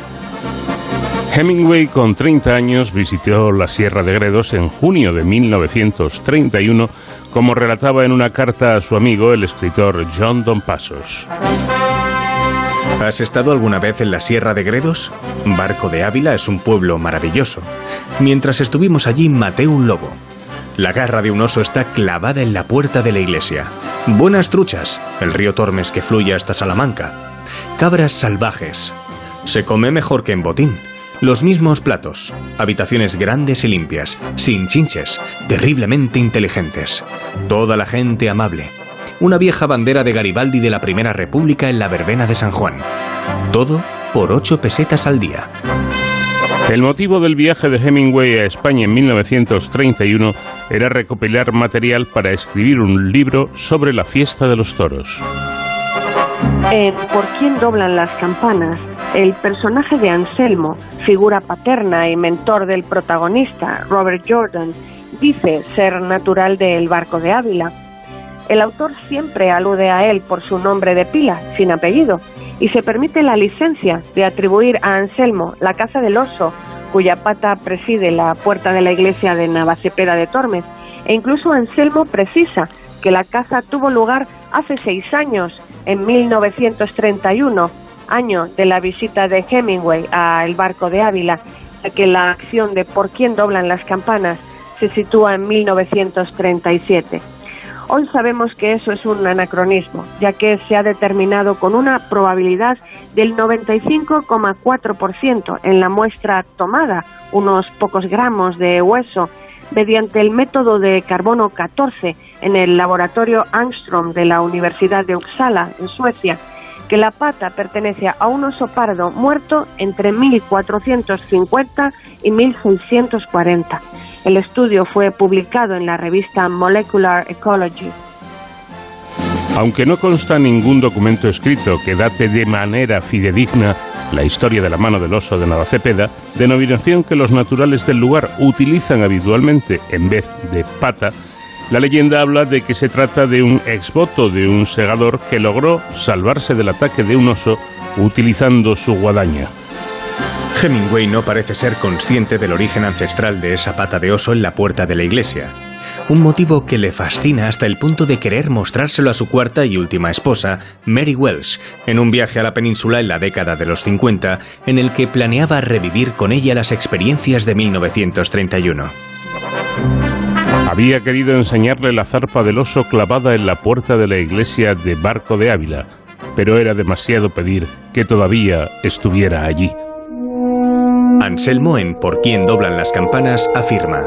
S1: Hemingway, con 30 años, visitó la Sierra de Gredos en junio de 1931, como relataba en una carta a su amigo, el escritor John Don Pasos.
S5: ¿Has estado alguna vez en la Sierra de Gredos? Barco de Ávila es un pueblo maravilloso. Mientras estuvimos allí maté un lobo. La garra de un oso está clavada en la puerta de la iglesia. Buenas truchas, el río Tormes que fluye hasta Salamanca. Cabras salvajes. Se come mejor que en botín. Los mismos platos, habitaciones grandes y limpias, sin chinches, terriblemente inteligentes. Toda la gente amable. Una vieja bandera de Garibaldi de la Primera República en la verbena de San Juan. Todo por ocho pesetas al día.
S1: El motivo del viaje de Hemingway a España en 1931 era recopilar material para escribir un libro sobre la fiesta de los toros.
S4: En Por quién doblan las campanas, el personaje de Anselmo, figura paterna y mentor del protagonista, Robert Jordan, dice ser natural del barco de Ávila. El autor siempre alude a él por su nombre de pila, sin apellido, y se permite la licencia de atribuir a Anselmo la caza del oso, cuya pata preside la puerta de la iglesia de Navacepeda de Tormes, e incluso Anselmo precisa que la caza tuvo lugar hace seis años, en 1931, año de la visita de Hemingway a El Barco de Ávila, ya que la acción de Por quién doblan las campanas se sitúa en 1937. Hoy sabemos que eso es un anacronismo, ya que se ha determinado con una probabilidad del 95,4% en la muestra tomada, unos pocos gramos de hueso, mediante el método de carbono 14 en el laboratorio Angstrom de la Universidad de Uppsala, en Suecia, que la pata pertenece a un oso pardo muerto entre 1450 y 1640. El estudio fue publicado en la revista Molecular Ecology.
S1: Aunque no consta ningún documento escrito que date de manera fidedigna la historia de la mano del oso de Navacepeda, denominación que los naturales del lugar utilizan habitualmente en vez de pata, la leyenda habla de que se trata de un exvoto de un segador que logró salvarse del ataque de un oso utilizando su guadaña.
S5: Hemingway no parece ser consciente del origen ancestral de esa pata de oso en la puerta de la iglesia, un motivo que le fascina hasta el punto de querer mostrárselo a su cuarta y última esposa, Mary Wells, en un viaje a la península en la década de los 50, en el que planeaba revivir con ella las experiencias de 1931.
S1: Había querido enseñarle la zarpa del oso clavada en la puerta de la iglesia de Barco de Ávila, pero era demasiado pedir que todavía estuviera allí.
S5: Anselmo en Por quién doblan las campanas afirma,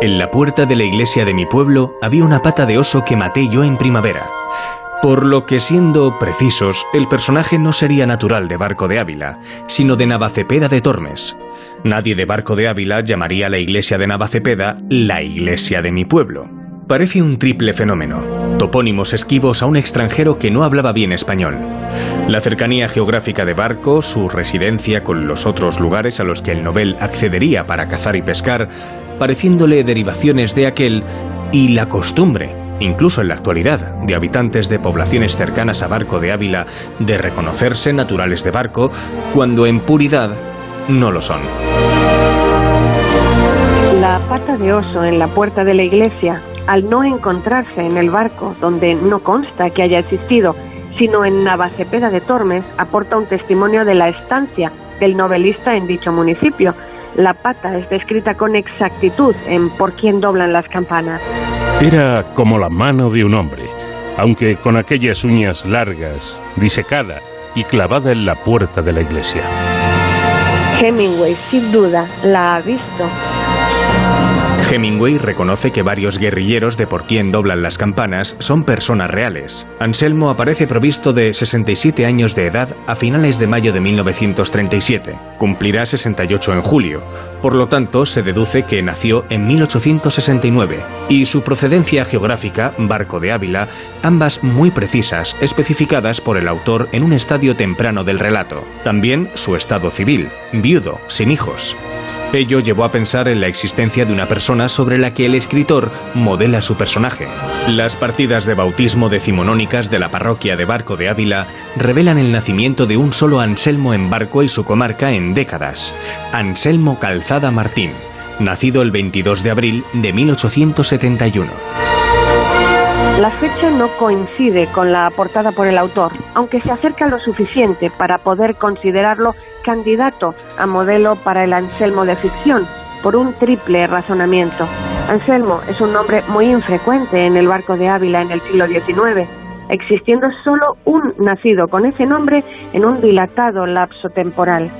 S5: En la puerta de la iglesia de mi pueblo había una pata de oso que maté yo en primavera. Por lo que siendo precisos, el personaje no sería natural de Barco de Ávila, sino de Navacepeda de Tormes. Nadie de Barco de Ávila llamaría a la iglesia de Navacepeda la iglesia de mi pueblo. Parece un triple fenómeno, topónimos esquivos a un extranjero que no hablaba bien español. La cercanía geográfica de Barco, su residencia con los otros lugares a los que el novel accedería para cazar y pescar, pareciéndole derivaciones de aquel, y la costumbre, incluso en la actualidad, de habitantes de poblaciones cercanas a Barco de Ávila de reconocerse naturales de Barco, cuando en puridad no lo son.
S4: La pata de oso en la puerta de la iglesia, al no encontrarse en el barco, donde no consta que haya existido, sino en Navacepeda de Tormes, aporta un testimonio de la estancia del novelista en dicho municipio. La pata es descrita con exactitud en Por quién doblan las campanas.
S1: Era como la mano de un hombre, aunque con aquellas uñas largas, disecada y clavada en la puerta de la iglesia.
S4: Hemingway, sin duda, la ha visto.
S5: Hemingway reconoce que varios guerrilleros de por quién doblan las campanas son personas reales. Anselmo aparece provisto de 67 años de edad a finales de mayo de 1937. Cumplirá 68 en julio. Por lo tanto, se deduce que nació en 1869. Y su procedencia geográfica, Barco de Ávila, ambas muy precisas, especificadas por el autor en un estadio temprano del relato. También su estado civil, viudo, sin hijos. Ello llevó a pensar en la existencia de una persona sobre la que el escritor modela su personaje. Las partidas de bautismo decimonónicas de la parroquia de Barco de Ávila revelan el nacimiento de un solo Anselmo en Barco y su comarca en décadas, Anselmo Calzada Martín, nacido el 22 de abril de 1871.
S4: La fecha no coincide con la aportada por el autor, aunque se acerca lo suficiente para poder considerarlo candidato a modelo para el Anselmo de ficción, por un triple razonamiento. Anselmo es un nombre muy infrecuente en el barco de Ávila en el siglo XIX, existiendo solo un nacido con ese nombre en un dilatado lapso temporal.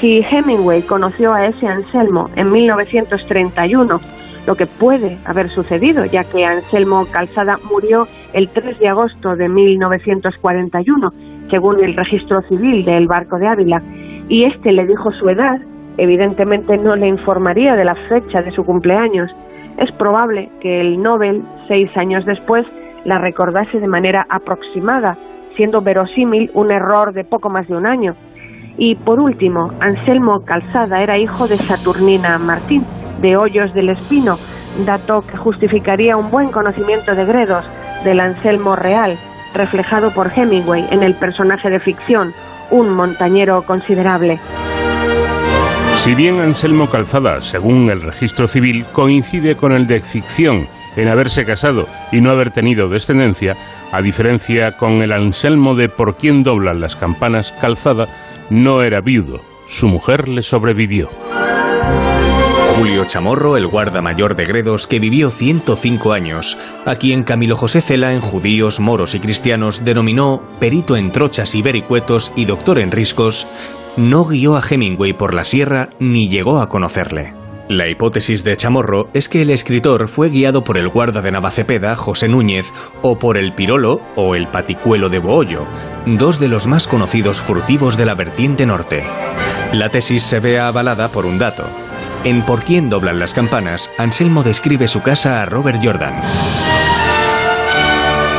S4: Si Hemingway conoció a ese Anselmo en 1931, lo que puede haber sucedido, ya que Anselmo Calzada murió el 3 de agosto de 1941, según el registro civil del barco de Ávila, y este le dijo su edad, evidentemente no le informaría de la fecha de su cumpleaños. Es probable que el Nobel, seis años después, la recordase de manera aproximada, siendo verosímil un error de poco más de un año. Y por último, Anselmo Calzada era hijo de Saturnina Martín, de Hoyos del Espino, dato que justificaría un buen conocimiento de Gredos, del Anselmo real, reflejado por Hemingway en el personaje de ficción, un montañero considerable.
S1: Si bien Anselmo Calzada, según el registro civil, coincide con el de ficción en haberse casado y no haber tenido descendencia, a diferencia con el Anselmo de Por quién doblan las campanas, Calzada no era viudo. Su mujer le sobrevivió.
S5: Julio Chamorro, el guarda mayor de Gredos, que vivió 105 años, a quien Camilo José Cela en judíos, moros y cristianos denominó perito en trochas y vericuetos y doctor en riscos, no guió a Hemingway por la sierra ni llegó a conocerle. La hipótesis de Chamorro es que el escritor fue guiado por el guarda de Navacepeda, José Núñez, o por el Pirolo o el Paticuelo de Bohollo, dos de los más conocidos furtivos de la vertiente norte. La tesis se ve avalada por un dato. En Por quién doblan las campanas, Anselmo describe su casa a Robert Jordan.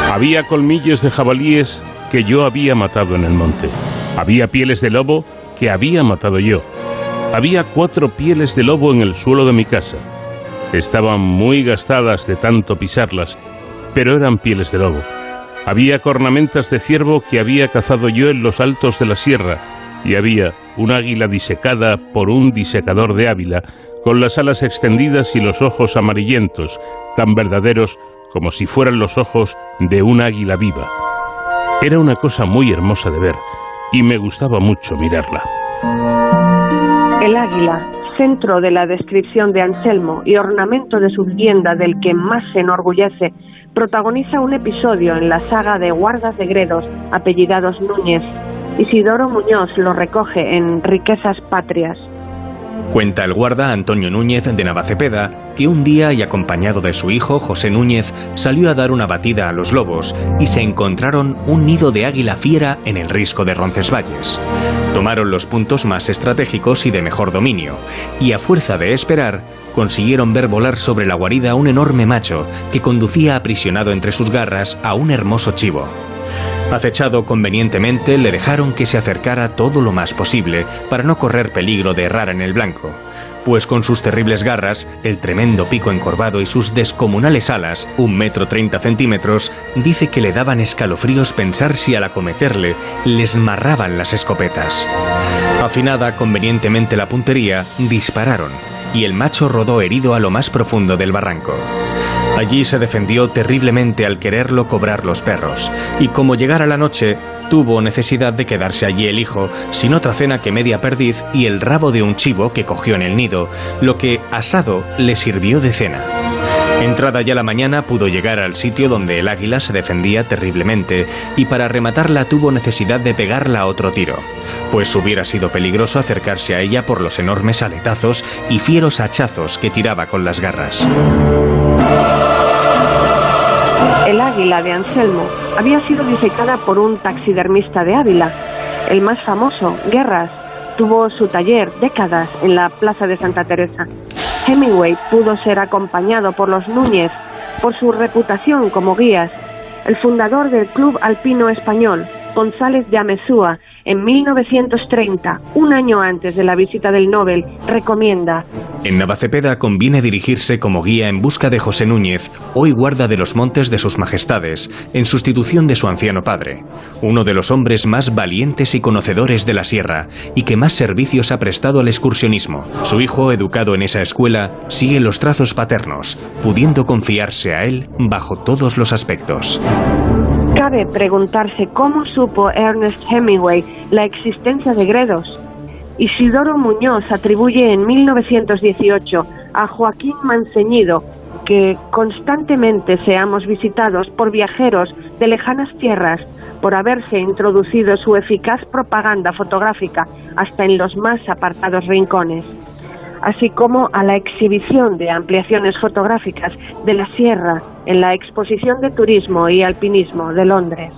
S1: Había colmillos de jabalíes que yo había matado en el monte. Había pieles de lobo que había matado yo. Había cuatro pieles de lobo en el suelo de mi casa. Estaban muy gastadas de tanto pisarlas, pero eran pieles de lobo. Había cornamentas de ciervo que había cazado yo en los altos de la sierra, y había un águila disecada por un disecador de Ávila, con las alas extendidas y los ojos amarillentos, tan verdaderos como si fueran los ojos de un águila viva. Era una cosa muy hermosa de ver y me gustaba mucho mirarla.
S4: El águila, centro de la descripción de Anselmo y ornamento de su vivienda del que más se enorgullece, protagoniza un episodio en la saga de Guardas de Gredos, apellidados Núñez. Isidoro Muñoz lo recoge en Riquezas Patrias.
S5: Cuenta el guarda Antonio Núñez de Navacepeda que un día y acompañado de su hijo José Núñez salió a dar una batida a los lobos y se encontraron un nido de águila fiera en el risco de Roncesvalles. Tomaron los puntos más estratégicos y de mejor dominio y a fuerza de esperar consiguieron ver volar sobre la guarida un enorme macho que conducía aprisionado entre sus garras a un hermoso chivo. Acechado convenientemente, le dejaron que se acercara todo lo más posible para no correr peligro de errar en el blanco, pues con sus terribles garras, el tremendo pico encorvado y sus descomunales alas, un metro treinta centímetros, dice que le daban escalofríos pensar si al acometerle les marraban las escopetas. Afinada convenientemente la puntería, dispararon, y el macho rodó herido a lo más profundo del barranco. Allí se defendió terriblemente al quererlo cobrar los perros, y como llegara la noche, tuvo necesidad de quedarse allí el hijo, sin otra cena que media perdiz y el rabo de un chivo que cogió en el nido, lo que, asado, le sirvió de cena. Entrada ya la mañana pudo llegar al sitio donde el águila se defendía terriblemente y para rematarla tuvo necesidad de pegarla a otro tiro, pues hubiera sido peligroso acercarse a ella por los enormes aletazos y fieros hachazos que tiraba con las garras.
S4: El águila de Anselmo había sido disecada por un taxidermista de Ávila. El más famoso, Guerras, tuvo su taller décadas en la Plaza de Santa Teresa. Hemingway pudo ser acompañado por los Núñez por su reputación como guías. El fundador del Club Alpino Español, González de Amezúa, en 1930, un año antes de la visita del Nobel, recomienda
S5: En Navacepeda conviene dirigirse como guía en busca de José Núñez, hoy guarda de los montes de sus majestades, en sustitución de su anciano padre, uno de los hombres más valientes y conocedores de la sierra, y que más servicios ha prestado al excursionismo. Su hijo, educado en esa escuela, sigue los trazos paternos, pudiendo confiarse a él bajo todos los aspectos.
S4: Cabe preguntarse cómo supo Ernest Hemingway la existencia de Gredos. Isidoro Muñoz atribuye en 1918 a Joaquín Manceñido que constantemente seamos visitados por viajeros de lejanas tierras por haberse introducido su eficaz propaganda fotográfica hasta en los más apartados rincones así como a la exhibición de ampliaciones fotográficas de la sierra en la Exposición de Turismo y Alpinismo de Londres.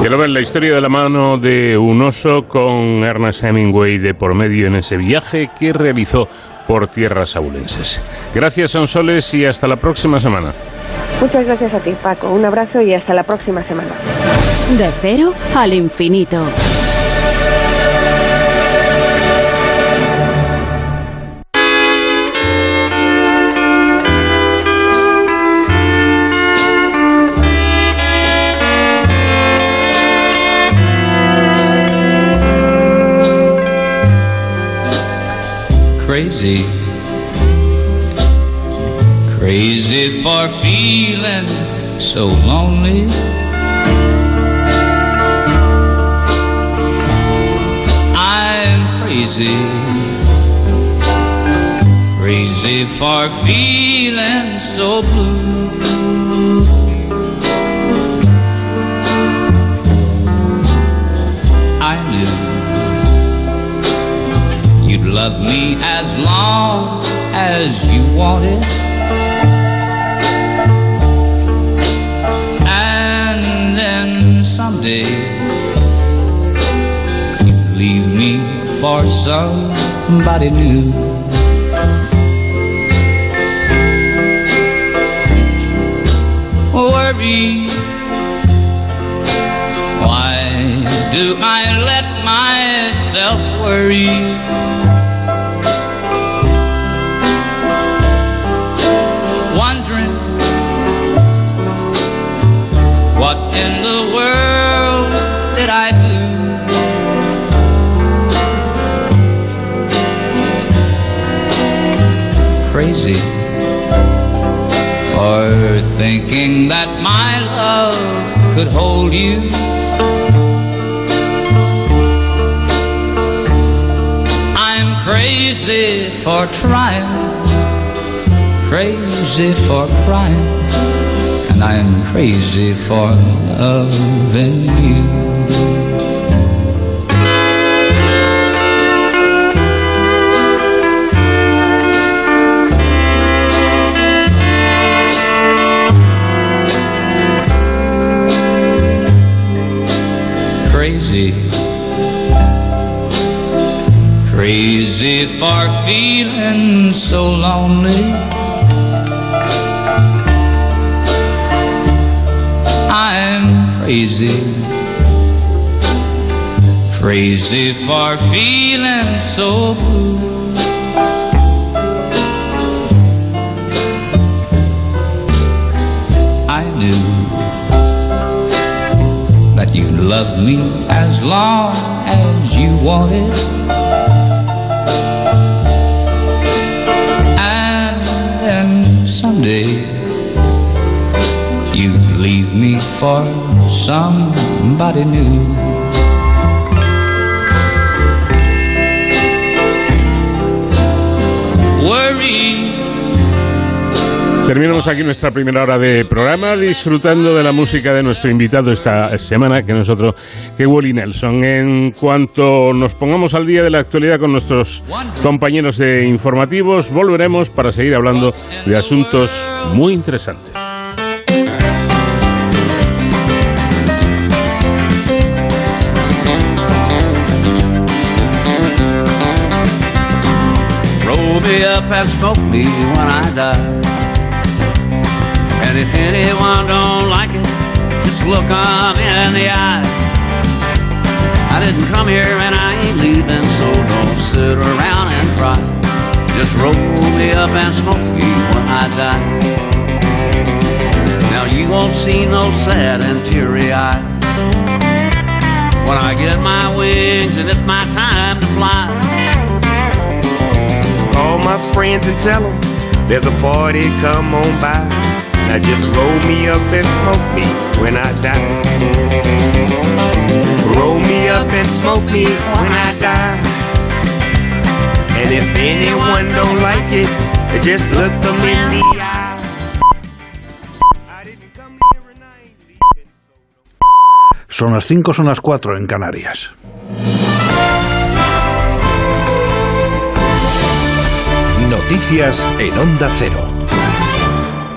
S1: Quiero ver la historia de la mano de un oso con Ernest Hemingway de por medio en ese viaje que realizó por tierras aulenses. Gracias, Sonsoles, y hasta la próxima semana.
S4: Muchas gracias a ti, Paco. Un abrazo y hasta la próxima semana.
S6: De cero al infinito.
S2: Crazy. Crazy for feeling so lonely. I'm crazy. Crazy for feeling so blue. Love me as long as you wanted. And then someday you'd leave me for somebody new. Worry. Why do I let myself worry? Thinking that my love could hold you. I'm crazy for trying, crazy for crying, and I'm crazy for loving you. Crazy, crazy for feeling so lonely. I'm crazy, crazy for feeling so blue. I knew loved me as long as you wanted. And then someday you leave me for somebody new.
S1: Terminamos aquí nuestra primera hora de programa disfrutando de la música de nuestro invitado esta semana, que nosotros, que Wally Nelson. En cuanto nos pongamos al día de la actualidad con nuestros compañeros de informativos, volveremos para seguir hablando de asuntos muy interesantes.
S2: Roll me up and smoke me when I die. And if anyone don't like it, just look 'em in the eye. I didn't come here and I ain't leaving, so don't sit around and cry. Just roll me up and smoke me when I die. Now you won't see no sad and teary eye. When I get my wings and it's my time to fly.
S7: Call my friends and tell them there's a party, come on by. Now just roll me up and smoke me when I die. Roll me up and smoke me when I die. And if anyone don't like it, just look them in the eye.
S8: Son las 5, son las 4 en Canarias.
S9: Noticias en Onda Cero.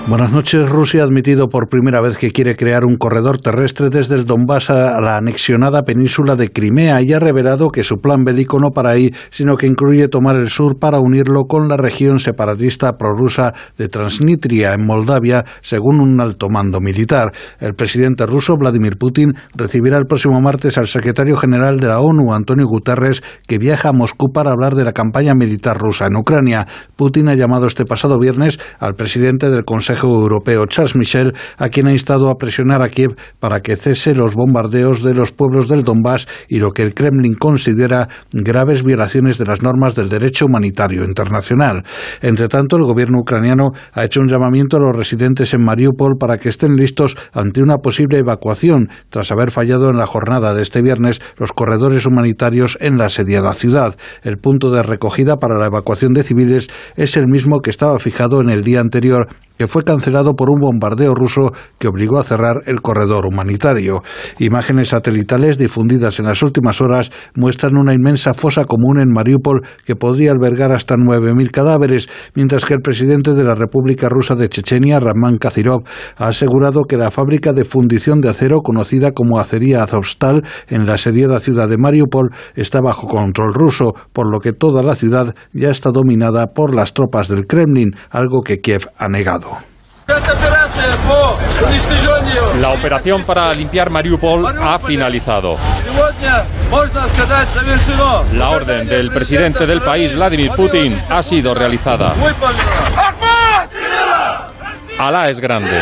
S8: Buenas noches. Rusia ha admitido por primera vez que quiere crear un corredor terrestre desde el Donbass a la anexionada península de Crimea y ha revelado que su plan bélico no para ahí, sino que incluye tomar el sur para unirlo con la región separatista prorrusa de Transnistria en Moldavia, según un alto mando militar. El presidente ruso Vladimir Putin recibirá el próximo martes al secretario general de la ONU, Antonio Guterres, que viaja a Moscú para hablar de la campaña militar rusa en Ucrania. Putin ha llamado este pasado viernes al presidente del Consejo Europeo, Charles Michel, a quien ha instado a presionar a Kiev para que cese los bombardeos de los pueblos del Donbass y lo que el Kremlin considera graves violaciones de las normas del derecho humanitario internacional. Entre tanto, el gobierno ucraniano ha hecho un llamamiento a los residentes en Mariupol para que estén listos ante una posible evacuación, tras haber fallado en la jornada de este viernes los corredores humanitarios en la asediada ciudad. El punto de recogida para la evacuación de civiles es el mismo que estaba fijado en el día anterior que fue cancelado por un bombardeo ruso que obligó a cerrar el corredor humanitario. Imágenes satelitales difundidas en las últimas horas muestran una inmensa fosa común en Mariupol que podría albergar hasta 9.000 cadáveres, mientras que el presidente de la República Rusa de Chechenia, Ramán Kadyrov, ha asegurado que la fábrica de fundición de acero conocida como Acería Azovstal en la asediada ciudad de Mariupol está bajo control ruso, por lo que toda la ciudad ya está dominada por las tropas del Kremlin, algo que Kiev ha negado.
S10: La operación para limpiar Mariupol ha finalizado. La orden del presidente del país, Vladimir Putin, ha sido realizada. Alá es grande.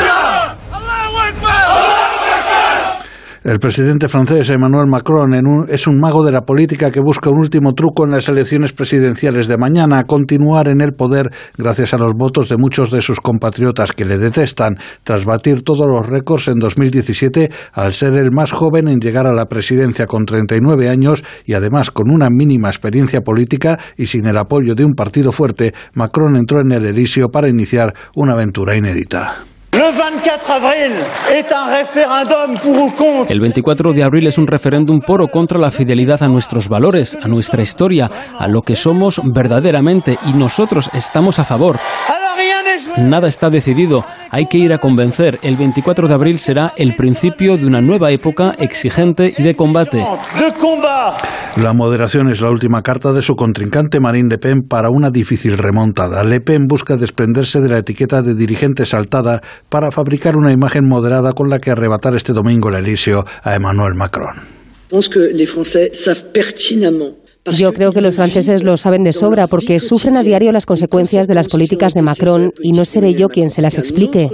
S8: El presidente francés Emmanuel Macron es un mago de la política que busca un último truco en las elecciones presidenciales de mañana, continuar en el poder gracias a los votos de muchos de sus compatriotas que le detestan, tras batir todos los récords en 2017 al ser el más joven en llegar a la presidencia con 39 años y además con una mínima experiencia política y sin el apoyo de un partido fuerte, Macron entró en el Elíseo para iniciar una aventura inédita.
S11: Le 24 avril est un référendum pour ou contre.
S12: El 24 de abril es un referéndum por o contra la fidelidad a nuestros valores, a nuestra historia, a lo que somos verdaderamente y nosotros estamos a favor. Nada está decidido, hay que ir a convencer. El 24 de abril será el principio de una nueva época exigente y de combate.
S8: La moderación es la última carta de su contrincante Marine Le Pen para una difícil remontada. Le Pen busca desprenderse de la etiqueta de dirigente saltada para fabricar una imagen moderada con la que arrebatar este domingo el Elíseo a Emmanuel Macron.
S13: pense que les Français savent pertinemment
S14: Yo creo que los franceses lo saben de sobra porque sufren a diario las consecuencias de las políticas de Macron y no seré yo quien se las explique.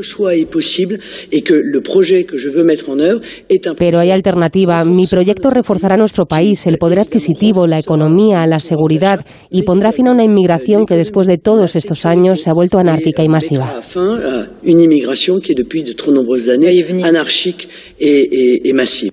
S14: Pero hay alternativa. Mi proyecto reforzará nuestro país, el poder adquisitivo, la economía, la seguridad y pondrá fin a una inmigración que después de todos estos años se ha vuelto anárquica y masiva.
S13: de nombreuses années et- et massive.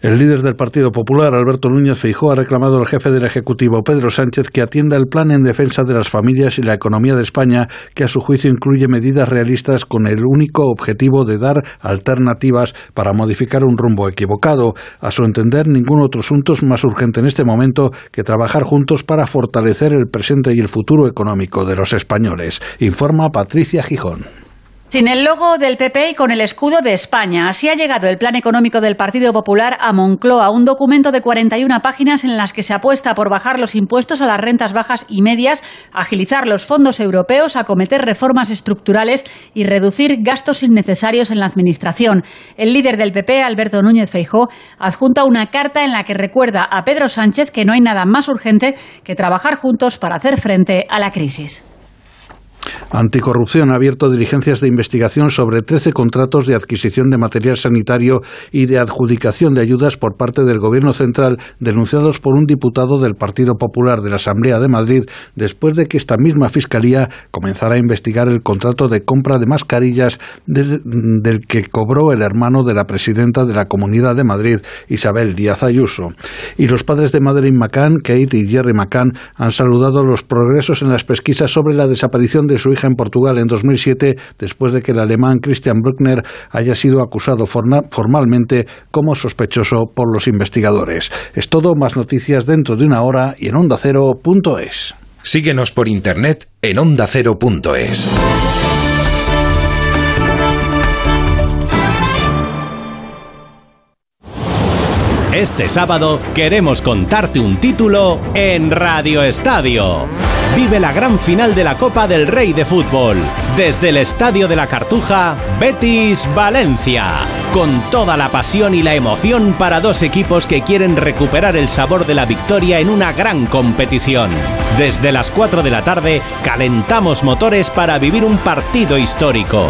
S8: El líder del Partido Popular, Alberto Núñez Feijóo, ha reclamado al jefe del Ejecutivo, Pedro Sánchez, que atienda el plan en defensa de las familias y la economía de España, que a su juicio incluye medidas realistas con el único objetivo de dar alternativas para modificar un rumbo equivocado. A su entender, ningún otro asunto es más urgente en este momento que trabajar juntos para fortalecer el presente y el futuro económico de los españoles, informa Patricia Gijón.
S15: Sin el logo del PP y con el escudo de España. Así ha llegado el plan económico del Partido Popular a Moncloa, un documento de 41 páginas en las que se apuesta por bajar los impuestos a las rentas bajas y medias, agilizar los fondos europeos, acometer reformas estructurales y reducir gastos innecesarios en la administración. El líder del PP, Alberto Núñez Feijó, adjunta una carta en la que recuerda a Pedro Sánchez que no hay nada más urgente que trabajar juntos para hacer frente a la crisis.
S8: Anticorrupción ha abierto diligencias de investigación sobre 13 contratos de adquisición de material sanitario y de adjudicación de ayudas por parte del Gobierno central denunciados por un diputado del Partido Popular de la Asamblea de Madrid después de que esta misma Fiscalía comenzara a investigar el contrato de compra de mascarillas del, que cobró el hermano de la presidenta de la Comunidad de Madrid, Isabel Díaz Ayuso. Y los padres de Madeleine McCann, Kate y Jerry McCann, han saludado los progresos en las pesquisas sobre la desaparición de su hija en Portugal en 2007, después de que el alemán Christian Bruckner haya sido acusado formalmente como sospechoso por los investigadores. Es todo, más noticias dentro de una hora y en ondacero.es.
S9: Síguenos por internet en ondacero.es.
S16: Este sábado queremos contarte un título en Radio Estadio. Vive la gran final de la Copa del Rey de Fútbol. Desde el Estadio de la Cartuja, Betis Valencia. Con toda la pasión y la emoción para dos equipos que quieren recuperar el sabor de la victoria en una gran competición. Desde las 4 de la tarde calentamos motores para vivir un partido histórico.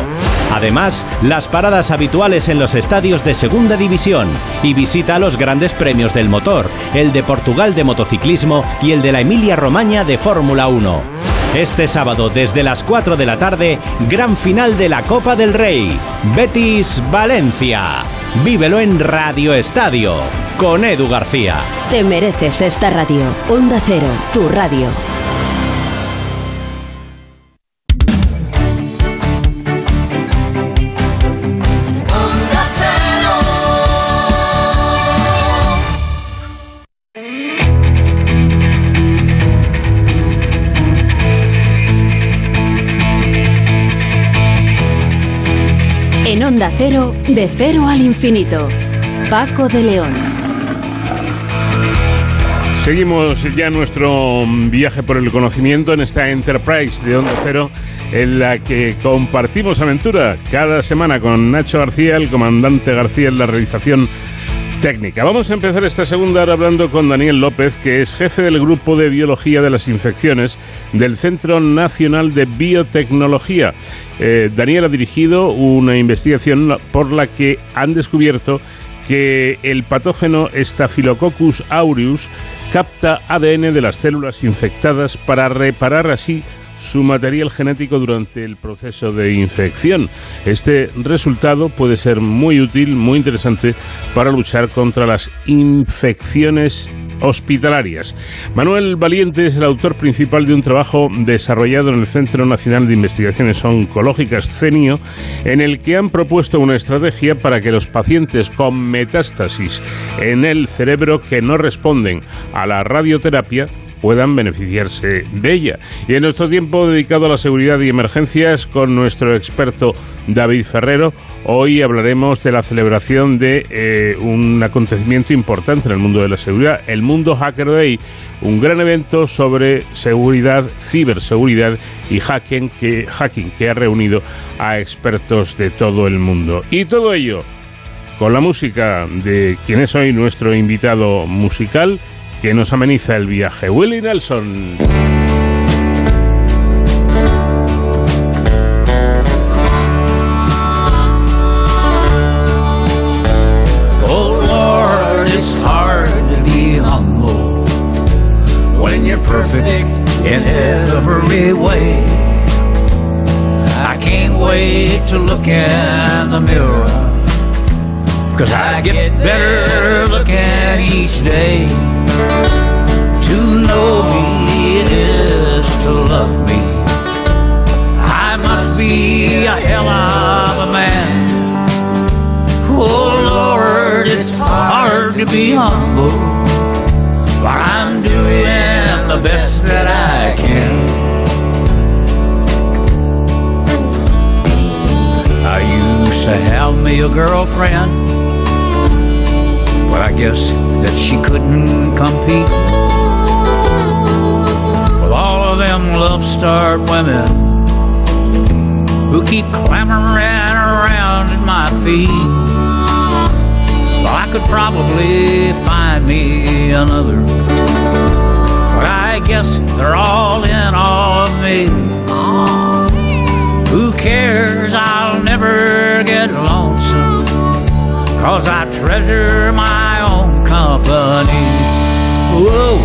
S16: Además, las paradas habituales en los estadios de Segunda División y visita los grandes premios del motor, el de Portugal de motociclismo y el de la Emilia Romagna de Fórmula 1. Este sábado desde las 4 de la tarde, gran final de la Copa del Rey, Betis Valencia. Vívelo en Radio Estadio con Edu García.
S6: Te mereces esta radio. Onda Cero, tu radio. Onda Cero, de cero al infinito. Paco de León.
S1: Seguimos ya nuestro viaje por el conocimiento en esta Enterprise de Onda Cero, en la que compartimos aventura cada semana con Nacho García, el comandante García en la realización técnica. Vamos a empezar esta segunda hora hablando con Daniel López, que es jefe del Grupo de Biología de las Infecciones del Centro Nacional de Biotecnología. Eh, Daniel ha dirigido una investigación por la que han descubierto que el patógeno Staphylococcus aureus capta ADN de las células infectadas para reparar así su material genético durante el proceso de infección. Este resultado puede ser muy útil, muy interesante para luchar contra las infecciones hospitalarias. Manuel Valiente es el autor principal de un trabajo desarrollado en el Centro Nacional de Investigaciones Oncológicas CENIO, en el que han propuesto una estrategia para que los pacientes con metástasis en el cerebro que no responden a la radioterapia puedan beneficiarse de ella. Y en nuestro tiempo dedicado a la seguridad y emergencias con nuestro experto David Ferrero, hoy hablaremos de la celebración de eh, un acontecimiento importante en el mundo de la seguridad, el Mundo Hacker Day, un gran evento sobre seguridad, ciberseguridad y hacking que, hacking que ha reunido a expertos de todo el mundo. Y todo ello con la música de quien es hoy nuestro invitado musical que nos ameniza el viaje, Willie Nelson.
S2: Oh Lord, it's hard to be humble when you're perfect in every way. I can't wait to look in the mirror, cause I get better looking each day. To be humble, but I'm doing the best that I can. I used to have me a girlfriend, but I guess that she couldn't compete with all of them love starved women who keep clamoring around at my feet. Could probably find me another. But I guess they're all in all of me. Who cares? I'll never get lonesome. Cause I treasure my own company. Whoa,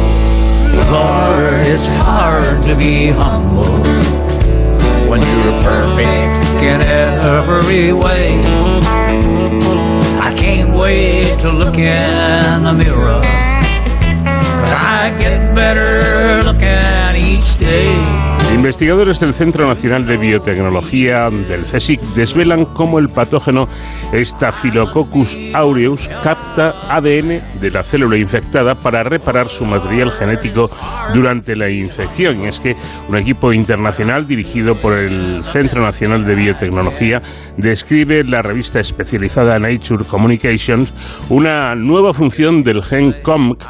S2: Lord, it's hard to be humble when you're perfect in every way. I can't wait to look in the mirror. Cause I get better looking each day.
S1: Investigadores del Centro Nacional de Biotecnología del CSIC desvelan cómo el patógeno Staphylococcus aureus capta ADN de la célula infectada para reparar su material genético durante la infección. Y es que un equipo internacional dirigido por el Centro Nacional de Biotecnología describe en la revista especializada Nature Communications una nueva función del gen COMC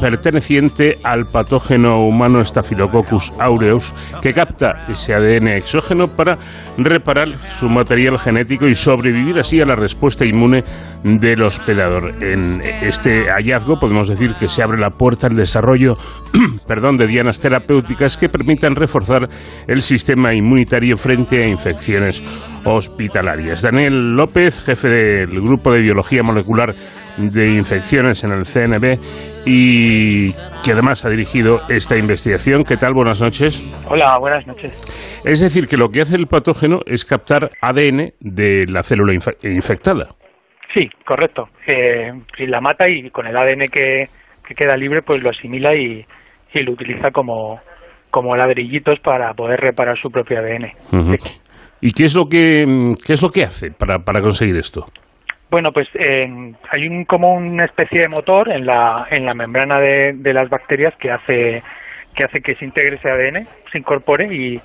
S1: perteneciente al patógeno humano Staphylococcus aureus que capta ese ADN exógeno para reparar su material genético y sobrevivir así a la respuesta inmune del hospedador. En este hallazgo podemos decir que se abre la puerta al desarrollo *clears throat* perdón, de dianas terapéuticas que permitan reforzar el sistema inmunitario frente a infecciones hospitalarias. Daniel López, jefe del Grupo de Biología Molecular de Infecciones en el CNB y que además ha dirigido esta investigación. ¿Qué tal? Buenas noches.
S17: Hola, buenas noches.
S1: Es decir, que lo que hace el patógeno es captar ADN de la célula infe- infectada.
S17: Sí, correcto. Eh, y la mata y con el ADN que, que queda libre, pues lo asimila y, y lo utiliza como, como ladrillitos para poder reparar su propio ADN.
S1: ¿Y qué es lo que qué es lo que hace para, para conseguir esto?
S17: Bueno, pues eh, hay un, como una especie de motor en la, en la membrana de, de las bacterias que hace que hace que se integre ese ADN, se incorpore y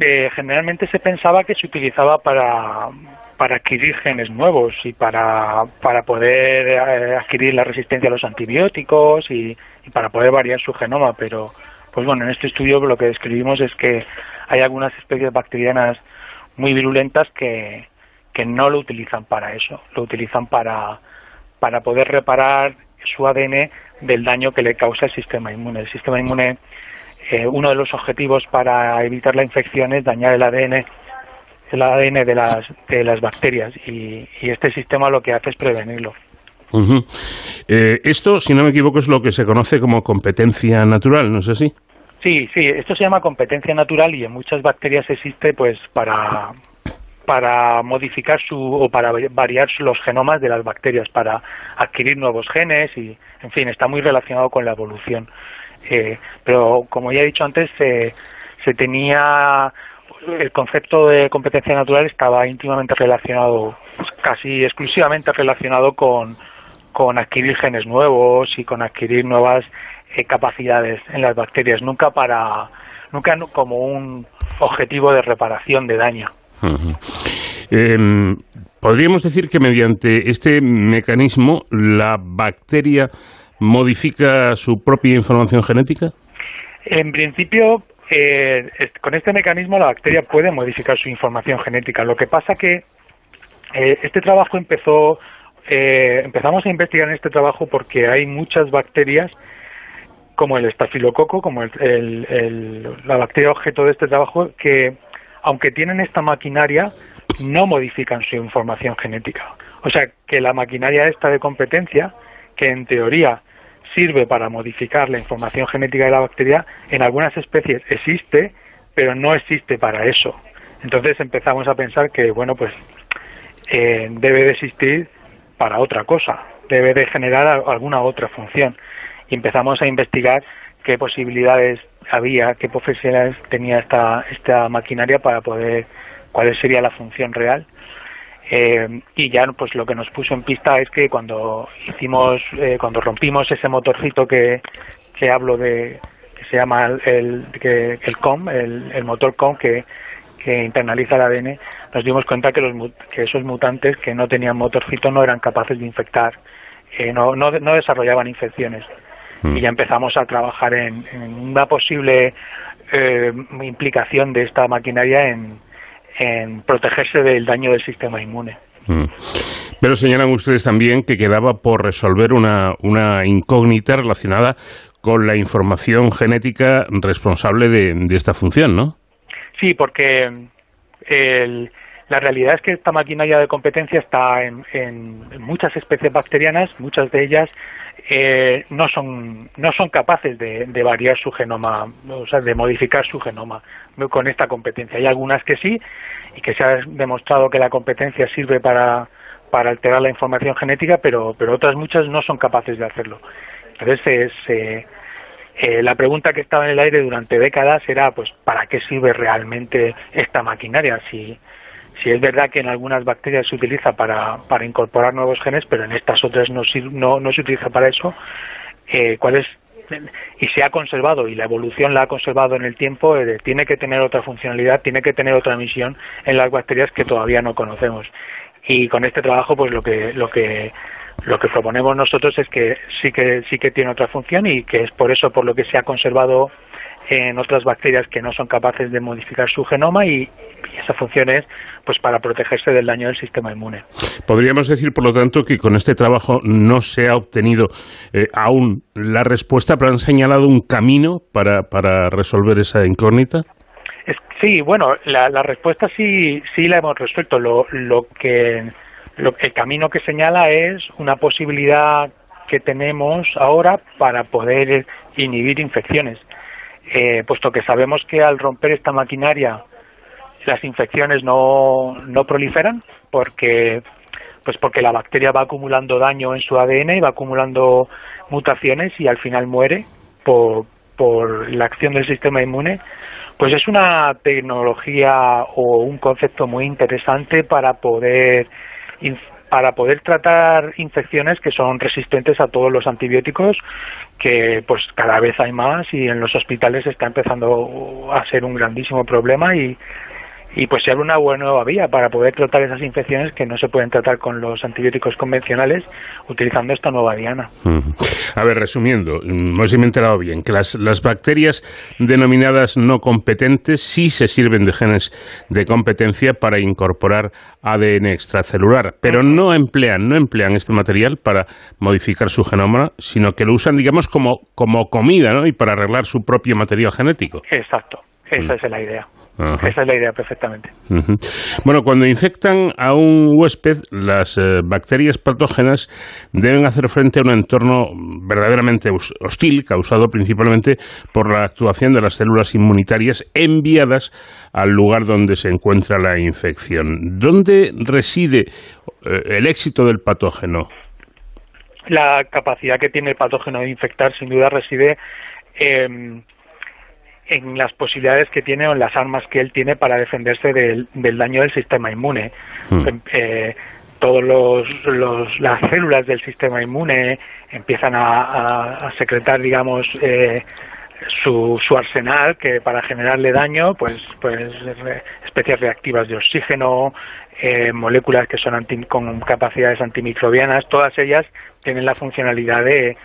S17: eh, generalmente se pensaba que se utilizaba para, para adquirir genes nuevos y para, para poder eh, adquirir la resistencia a los antibióticos y, y para poder variar su genoma, pero pues bueno, en este estudio lo que describimos es que hay algunas especies bacterianas muy virulentas que, que no lo utilizan para eso, lo utilizan para, para poder reparar su ADN del daño que le causa el sistema inmune. El sistema inmune, eh, uno de los objetivos para evitar la infección es dañar el ADN, el ADN de las, de las bacterias y, y este sistema lo que hace es prevenirlo.
S1: Ujú. Eh, esto, si no me equivoco, es lo que se conoce como competencia natural, ¿no es así?
S17: Sí, sí, esto se llama competencia natural y en muchas bacterias existe pues para para modificar su o para variar los genomas de las bacterias para adquirir nuevos genes y en fin está muy relacionado con la evolución. Eh, pero como ya he dicho antes se se tenía el concepto de competencia natural estaba íntimamente relacionado pues, casi exclusivamente relacionado con con adquirir genes nuevos y con adquirir nuevas eh, capacidades en las bacterias nunca para nunca nu- como un objetivo de reparación de daño
S1: Em, Podríamos decir que mediante este mecanismo la bacteria modifica su propia información genética.
S17: En principio, eh, con este mecanismo la bacteria puede modificar su información genética. Lo que pasa que eh, este trabajo empezó, eh, empezamos a investigar en este trabajo porque hay muchas bacterias como el estafilococo, como el- la bacteria objeto de este trabajo, que aunque tienen esta maquinaria, no modifican su información genética. O sea, que la maquinaria esta de competencia, que en teoría sirve para modificar la información genética de la bacteria, en algunas especies existe, pero no existe para eso. Entonces empezamos a pensar que, bueno, pues eh, debe de existir para otra cosa, debe de generar al- alguna otra función. Y empezamos a investigar qué posibilidades había, qué profesionales tenía esta, esta maquinaria para poder, cuál sería la función real. Eh, y ya pues lo que nos puso en pista es que cuando hicimos, eh, cuando rompimos ese motorcito que, que hablo de, que se llama el, el- que, el COM, el, motor COM que, que internaliza el ADN, nos dimos cuenta que, los, que esos mutantes que no tenían motorcito no eran capaces de infectar, eh, no, no desarrollaban infecciones. Y ya empezamos a trabajar en, en una posible eh, implicación de esta maquinaria en, en protegerse del daño del sistema inmune.
S1: Mm. Pero señalan ustedes también que quedaba por resolver una, una incógnita relacionada con la información genética responsable de, de esta función, ¿no?
S17: Sí, porque el- la realidad es que esta maquinaria de competencia está en, muchas especies bacterianas, muchas de ellas eh, no son no son capaces de, de variar su genoma, o sea, de modificar su genoma con esta competencia. Hay algunas que sí y que se ha demostrado que la competencia sirve para para alterar la información genética, pero pero otras muchas no son capaces de hacerlo. Entonces es, eh, eh, la pregunta que estaba en el aire durante décadas era, pues, ¿para qué sirve realmente esta maquinaria? Si, si es verdad que en algunas bacterias se utiliza para, para incorporar nuevos genes, pero en estas otras no, no, no se utiliza para eso, eh, ¿cuál es? Y se ha conservado, y la evolución la ha conservado en el tiempo, tiene que tener otra funcionalidad, tiene que tener otra misión en las bacterias que todavía no conocemos. Y con este trabajo, pues lo que, lo que lo que proponemos nosotros es que sí que sí que tiene otra función y que es por eso por lo que se ha conservado en otras bacterias que no son capaces de modificar su genoma y, y esa función es pues para protegerse del daño del sistema inmune.
S1: Podríamos decir, por lo tanto, que con este trabajo no se ha obtenido eh, aún la respuesta, pero han señalado un camino para, para resolver esa incógnita.
S17: Es- sí, bueno, la, la respuesta sí sí la hemos resuelto. Lo, lo que lo- el camino que señala es una posibilidad que tenemos ahora para poder inhibir infecciones, Eh, puesto que sabemos que al romper esta maquinaria las infecciones no, no proliferan porque pues porque la bacteria va acumulando daño en su ADN y va acumulando mutaciones y al final muere por, por la acción del sistema inmune, pues es una tecnología o un concepto muy interesante para poder para poder tratar infecciones que son resistentes a todos los antibióticos que pues cada vez hay más y en los hospitales está empezando a ser un grandísimo problema y y pues se abre una buena nueva vía para poder tratar esas infecciones que no se pueden tratar con los antibióticos convencionales utilizando esta nueva diana.
S1: A ver, resumiendo, no sé si me he enterado bien, que las, las bacterias denominadas no competentes sí se sirven de genes de competencia para incorporar ADN extracelular, pero no emplean, no emplean este material para modificar su genoma, sino que lo usan, digamos, como, como comida, ¿no? Y para arreglar su propio material genético.
S17: Exacto, esa
S1: Mm.
S17: es la idea.
S1: Ajá.
S17: Esa es la idea perfectamente.
S1: Bueno, cuando infectan a un huésped, las eh, bacterias patógenas deben hacer frente a un entorno verdaderamente hos- hostil, causado principalmente por la actuación de las células inmunitarias enviadas al lugar donde se encuentra la infección. ¿Dónde reside eh, el éxito del patógeno?
S17: La capacidad que tiene el patógeno de infectar sin duda reside em, en las posibilidades que tiene o en las armas que él tiene para defenderse del, del daño del sistema inmune. Eh, todos los, los- las células del sistema inmune empiezan a, a- a secretar, digamos, eh, su, su arsenal que para generarle daño, pues, pues especies reactivas de oxígeno, eh, moléculas que son anti- con capacidades antimicrobianas, todas ellas tienen la funcionalidad de,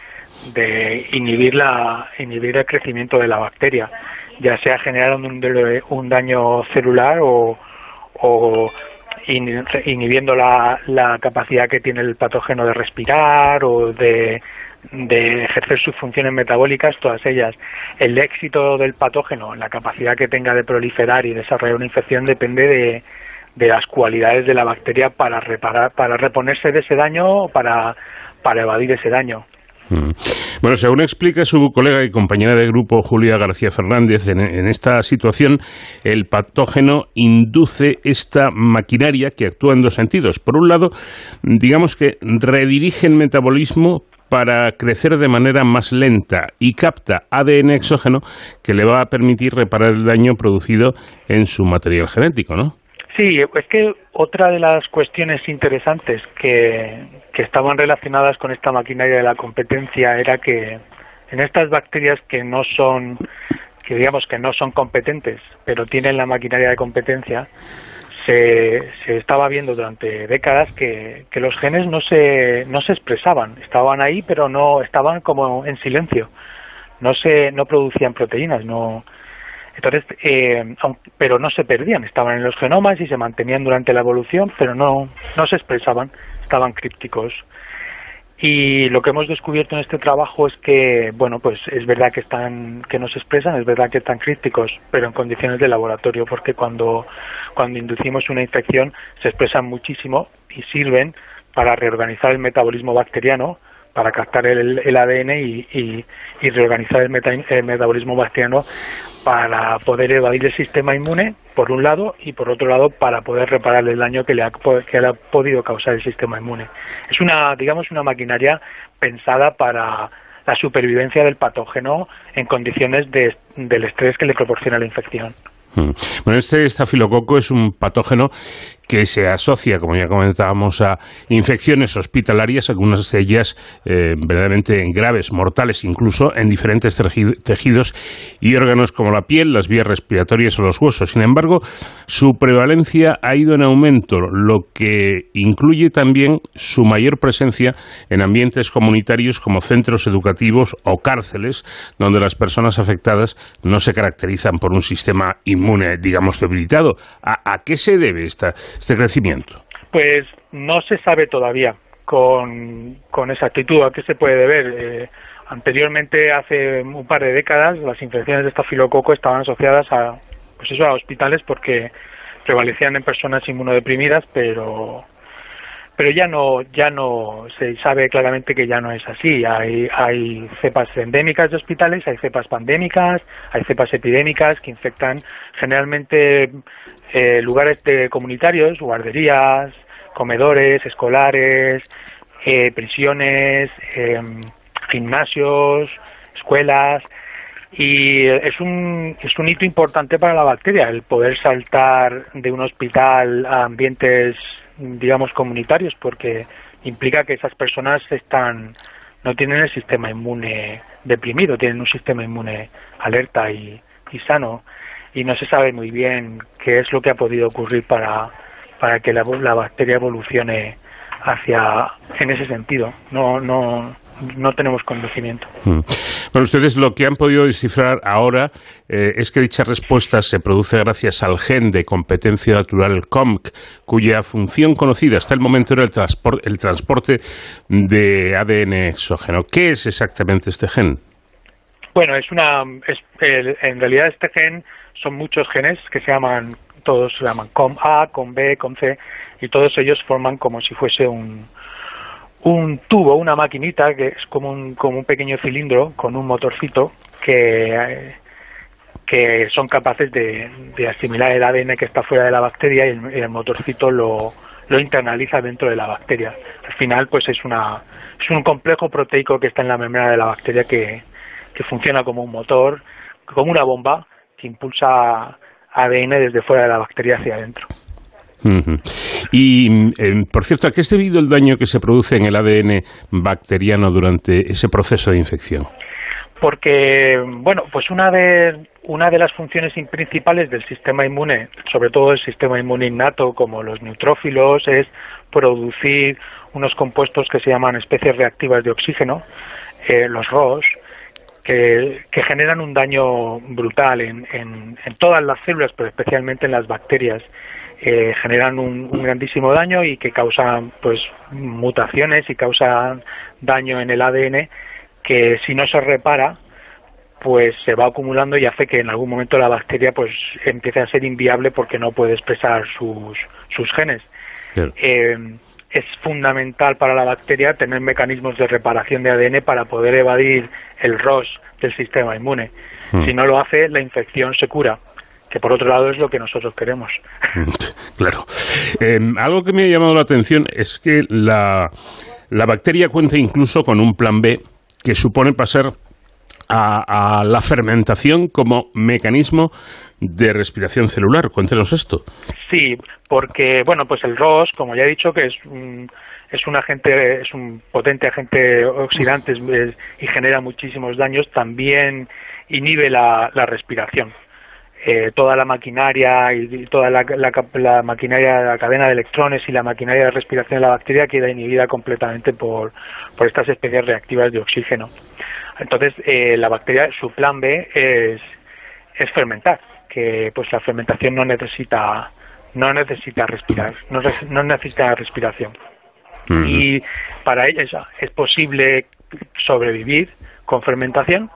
S17: de inhibir la inhibir el crecimiento de la bacteria, ya sea generar un, un daño celular o, o in- inhibiendo la, la capacidad que tiene el patógeno de respirar o de, ejercer sus funciones metabólicas, todas ellas. El éxito del patógeno, la capacidad que tenga de proliferar y desarrollar una infección depende de, las cualidades de la bacteria para reparar, para reponerse de ese daño o para evadir ese daño.
S1: Mm. Bueno, según explica su colega y compañera de grupo Julia García Fernández, en, en esta situación el patógeno induce esta maquinaria que actúa en dos sentidos. Por un lado, digamos que redirige el metabolismo para crecer de manera más lenta y capta ADN exógeno que le va a permitir reparar el daño producido en su material genético, ¿no?
S17: Sí, es que otra de las cuestiones interesantes que, que estaban relacionadas con esta maquinaria de la competencia era que en estas bacterias que no son, que digamos que no son competentes, pero tienen la maquinaria de competencia, se, se estaba viendo durante décadas que, que los genes no se, no se expresaban, estaban ahí, pero no estaban como en silencio, no se, no producían proteínas, no, entonces, eh, pero no se perdían, estaban en los genomas y se mantenían durante la evolución, pero no, no se expresaban, estaban crípticos. Y lo que hemos descubierto en este trabajo es que, bueno, pues es verdad que están, que no se expresan, es verdad que están crípticos, pero en condiciones de laboratorio, porque cuando, cuando inducimos una infección se expresan muchísimo y sirven para reorganizar el metabolismo bacteriano, para captar el, el ADN y, reorganizar el, meta- el metabolismo bacteriano para poder evadir el sistema inmune, por un lado, y por otro lado, para poder reparar el daño que le ha, que le ha podido causar el sistema inmune. Es una, digamos, una maquinaria pensada para la supervivencia del patógeno en condiciones de- del estrés que le proporciona la infección.
S1: Mm. Bueno, este estafilococo es un patógeno que se asocia, como ya comentábamos, a infecciones hospitalarias, algunas de ellas eh, verdaderamente graves, mortales incluso, en diferentes teji- tejidos y órganos como la piel, las vías respiratorias o los huesos. Sin embargo, su prevalencia ha ido en aumento, lo que incluye también su mayor presencia en ambientes comunitarios como centros educativos o cárceles, donde las personas afectadas no se caracterizan por un sistema inmune, digamos, debilitado. ¿A, a qué se debe esta, este crecimiento?
S17: Pues no se sabe todavía con, con exactitud a qué se puede deber. Eh, anteriormente, hace un par de décadas, las infecciones de estafilococo estaban asociadas a, pues eso, a hospitales porque prevalecían en personas inmunodeprimidas, pero pero ya no ya no se sabe claramente que ya no es así hay hay cepas endémicas de hospitales hay cepas pandémicas hay cepas epidémicas que infectan generalmente eh, lugares de comunitarios guarderías comedores escolares eh, prisiones em, gimnasios escuelas y es un, es un hito importante para la bacteria el poder saltar de un hospital a ambientes digamos comunitarios porque implica que esas personas están no tienen el sistema inmune deprimido tienen un sistema inmune alerta y, y sano y no se sabe muy bien qué es lo que ha podido ocurrir para para que la, la bacteria evolucione hacia en ese sentido no no no tenemos conocimiento
S1: Mm. Bueno, ustedes lo que han podido descifrar ahora eh, es que dicha respuesta se produce gracias al gen de competencia natural COMC, cuya función conocida hasta el momento era el, transpor- el transporte de ADN exógeno. ¿Qué es exactamente este gen?
S17: Bueno, es una, es, el- en realidad este gen son muchos genes que se llaman, todos se llaman COM-A, COM-B, COM-C, y todos ellos forman como si fuese un, un tubo, una maquinita que es como un, como un pequeño cilindro con un motorcito que, eh, que son capaces de, de asimilar el ADN que está fuera de la bacteria y el, el motorcito lo, lo internaliza dentro de la bacteria. Al final, pues es una es un complejo proteico que está en la membrana de la bacteria que, que funciona como un motor, como una bomba que impulsa ADN desde fuera de la bacteria hacia adentro.
S1: Y, eh, por cierto, ¿a qué es debido el daño que se produce en el ADN bacteriano durante ese proceso de infección?
S17: porque bueno pues una de una de las funciones in- principales del sistema inmune sobre todo el sistema inmune innato como los neutrófilos es producir unos compuestos que se llaman especies reactivas de oxígeno eh, los ROS que, que generan un daño brutal en, en, en todas las células pero especialmente en las bacterias eh, generan un, un grandísimo daño y que causan pues mutaciones y causan daño en el ADN que si no se repara pues se va acumulando y hace que en algún momento la bacteria pues empiece a ser inviable porque no puede expresar sus, sus genes. Eh, es fundamental para la bacteria tener mecanismos de reparación de ADN para poder evadir el ROS del sistema inmune.
S1: Mm.
S17: Si no lo hace, la infección se cura, que por otro lado es lo que nosotros queremos. *laughs*
S1: Claro. Eh, algo que me ha llamado la atención es que la, la bacteria cuenta incluso con un plan B que supone pasar a, a la fermentación como mecanismo de respiración celular. Cuéntenos esto.
S17: Sí, porque bueno, pues el ROS, como ya he dicho, que es un, es un agente, es un potente agente oxidante y genera muchísimos daños, también inhibe la, respiración. Eh, toda la maquinaria y toda la, la la maquinaria, la cadena de electrones y la maquinaria de respiración de la bacteria queda inhibida completamente por, por estas especies reactivas de oxígeno. Entonces, eh, la bacteria, su plan B es, es fermentar, que pues la fermentación no necesita no necesita respirar, no, necesita respiración. Y para ella es- posible sobrevivir con fermentación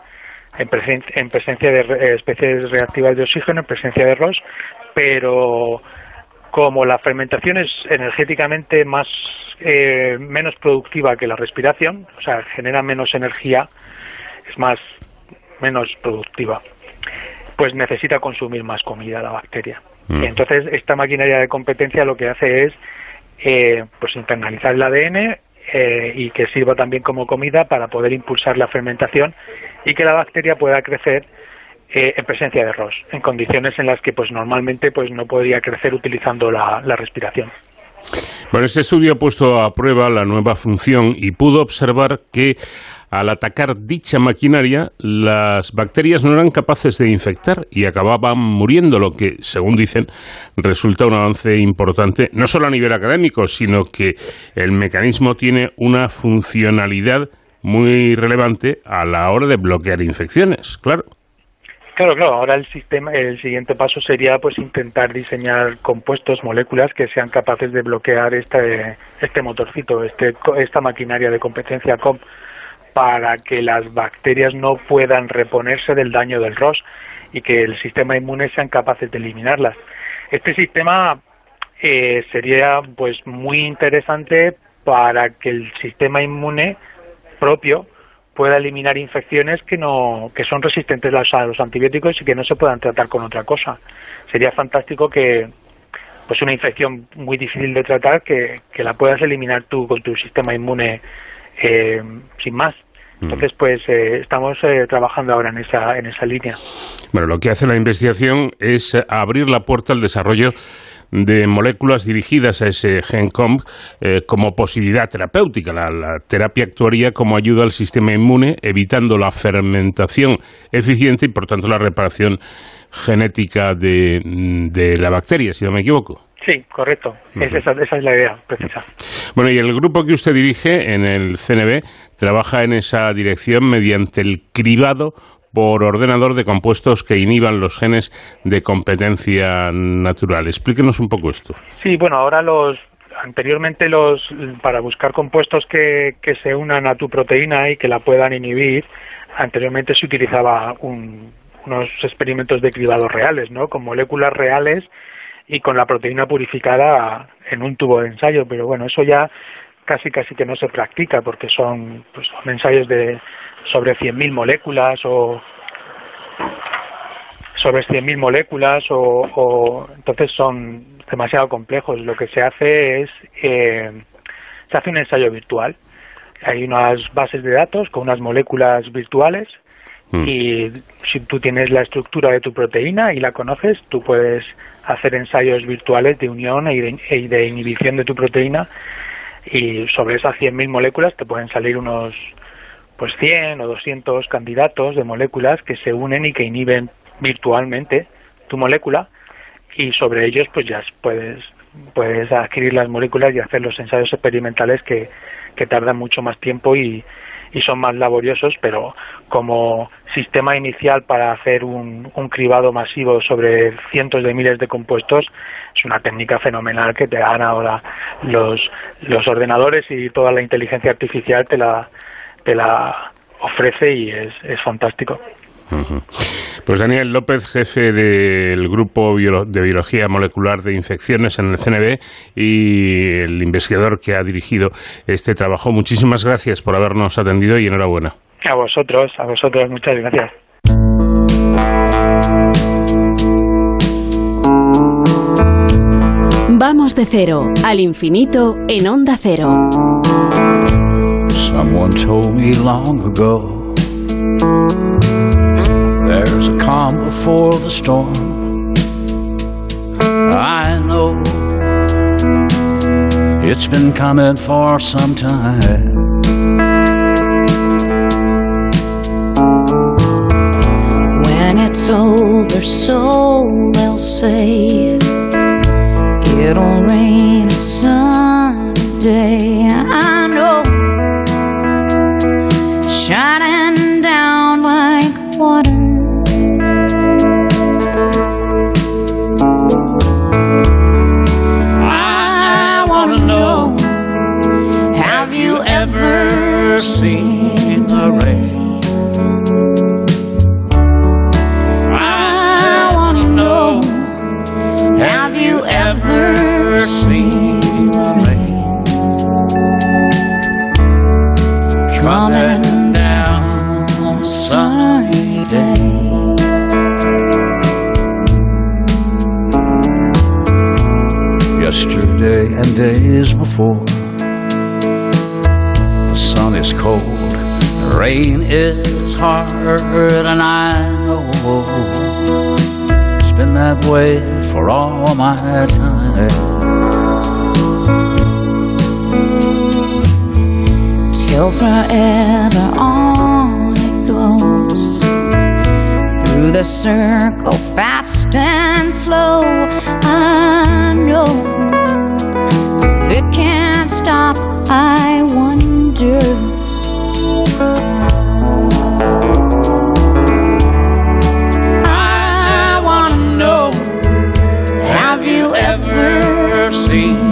S17: en, presen- en presencia de re- especies reactivas de oxígeno, en presencia de ROS, pero como la fermentación es energéticamente más eh, menos productiva que la respiración, o sea, genera menos energía, es más menos productiva, pues necesita consumir más comida la bacteria.
S1: Mm.
S17: Entonces, esta maquinaria de competencia lo que hace es eh, pues internalizar el ADN eh, y que sirva también como comida para poder impulsar la fermentación y que la bacteria pueda crecer eh, en presencia de ROS, en condiciones en las que pues normalmente pues no podría crecer utilizando la, la respiración.
S1: Bueno, este estudio ha puesto a prueba la nueva función y pudo observar que al atacar dicha maquinaria, las bacterias no eran capaces de infectar y acababan muriendo, lo que, según dicen, resulta un avance importante, no solo a nivel académico, sino que el mecanismo tiene una funcionalidad muy relevante a la hora de bloquear infecciones, claro.
S17: Claro, claro. Ahora el sistema, el siguiente paso sería pues intentar diseñar compuestos, moléculas que sean capaces de bloquear este este motorcito, este esta maquinaria de competencia COP para que las bacterias no puedan reponerse del daño del ROS y que el sistema inmune sean capaces de eliminarlas. Este sistema eh, sería pues muy interesante para que el sistema inmune propio pueda eliminar infecciones que no que son resistentes a los, antibióticos y que no se puedan tratar con otra cosa. Sería fantástico que pues una infección muy difícil de tratar que, que la puedas eliminar tú con tu sistema inmune eh, sin más. Entonces, pues eh, estamos eh, trabajando ahora en esa en esa línea.
S1: Bueno, lo que hace la investigación es abrir la puerta al desarrollo de moléculas dirigidas a ese gen COMP eh, como posibilidad terapéutica. La, la terapia actuaría como ayuda al sistema inmune, evitando la fermentación eficiente y, por tanto, la reparación genética de, de la bacteria, si no me equivoco.
S17: Sí, correcto. Es esa, esa es la idea precisa.
S1: Bueno, y el grupo que usted dirige en el CNB trabaja en esa dirección mediante el cribado por ordenador de compuestos que inhiban los genes de competencia natural. Explíquenos un poco esto.
S17: Sí, bueno, ahora los anteriormente los para buscar compuestos que, que se unan a tu proteína y que la puedan inhibir, anteriormente se utilizaba un, unos experimentos de cribado reales, ¿no? Con moléculas reales y con la proteína purificada en un tubo de ensayo, pero bueno, eso ya casi casi que no se practica porque son, pues, son ensayos de sobre 100.000 moléculas o sobre 100.000 moléculas o, o entonces son demasiado complejos. Lo que se hace es eh, se hace un ensayo virtual. Hay unas bases de datos con unas moléculas virtuales y si tú tienes la estructura de tu proteína y la conoces, tú puedes hacer ensayos virtuales de unión y de, y de inhibición de tu proteína y sobre esas 100.000 moléculas te pueden salir unos pues 100 o 200 candidatos de moléculas que se unen y que inhiben virtualmente tu molécula y sobre ellos pues ya puedes puedes adquirir las moléculas y hacer los ensayos experimentales que, que tardan mucho más tiempo y, y son más laboriosos, pero como sistema inicial para hacer un, un cribado masivo sobre cientos de miles de compuestos es una técnica fenomenal que te dan ahora los, los ordenadores y toda la inteligencia artificial te la, te la ofrece y es, es fantástico.
S1: Pues Daniel López, jefe del Grupo de Biología Molecular de Infecciones en el CNB y el investigador que ha dirigido este trabajo. Muchísimas gracias por habernos atendido y enhorabuena.
S17: A vosotros, a vosotros, muchas gracias.
S6: Vamos de cero al infinito en Onda Cero.
S18: Someone told me long ago there's a calm before the storm. I know it's been coming for some time.
S19: When it's over, so they'll say it'll rain a sunny day. I know, shining seen the rain? I wanna know, have you ever seen the rain coming down on a sunny day?
S18: Yesterday and days before, sun is cold, the rain is hard, and I know it's been that way for all my time.
S19: till forever on it goes. Through the circle fast and slow i know it can't stop. I wonder i want to know have you ever seen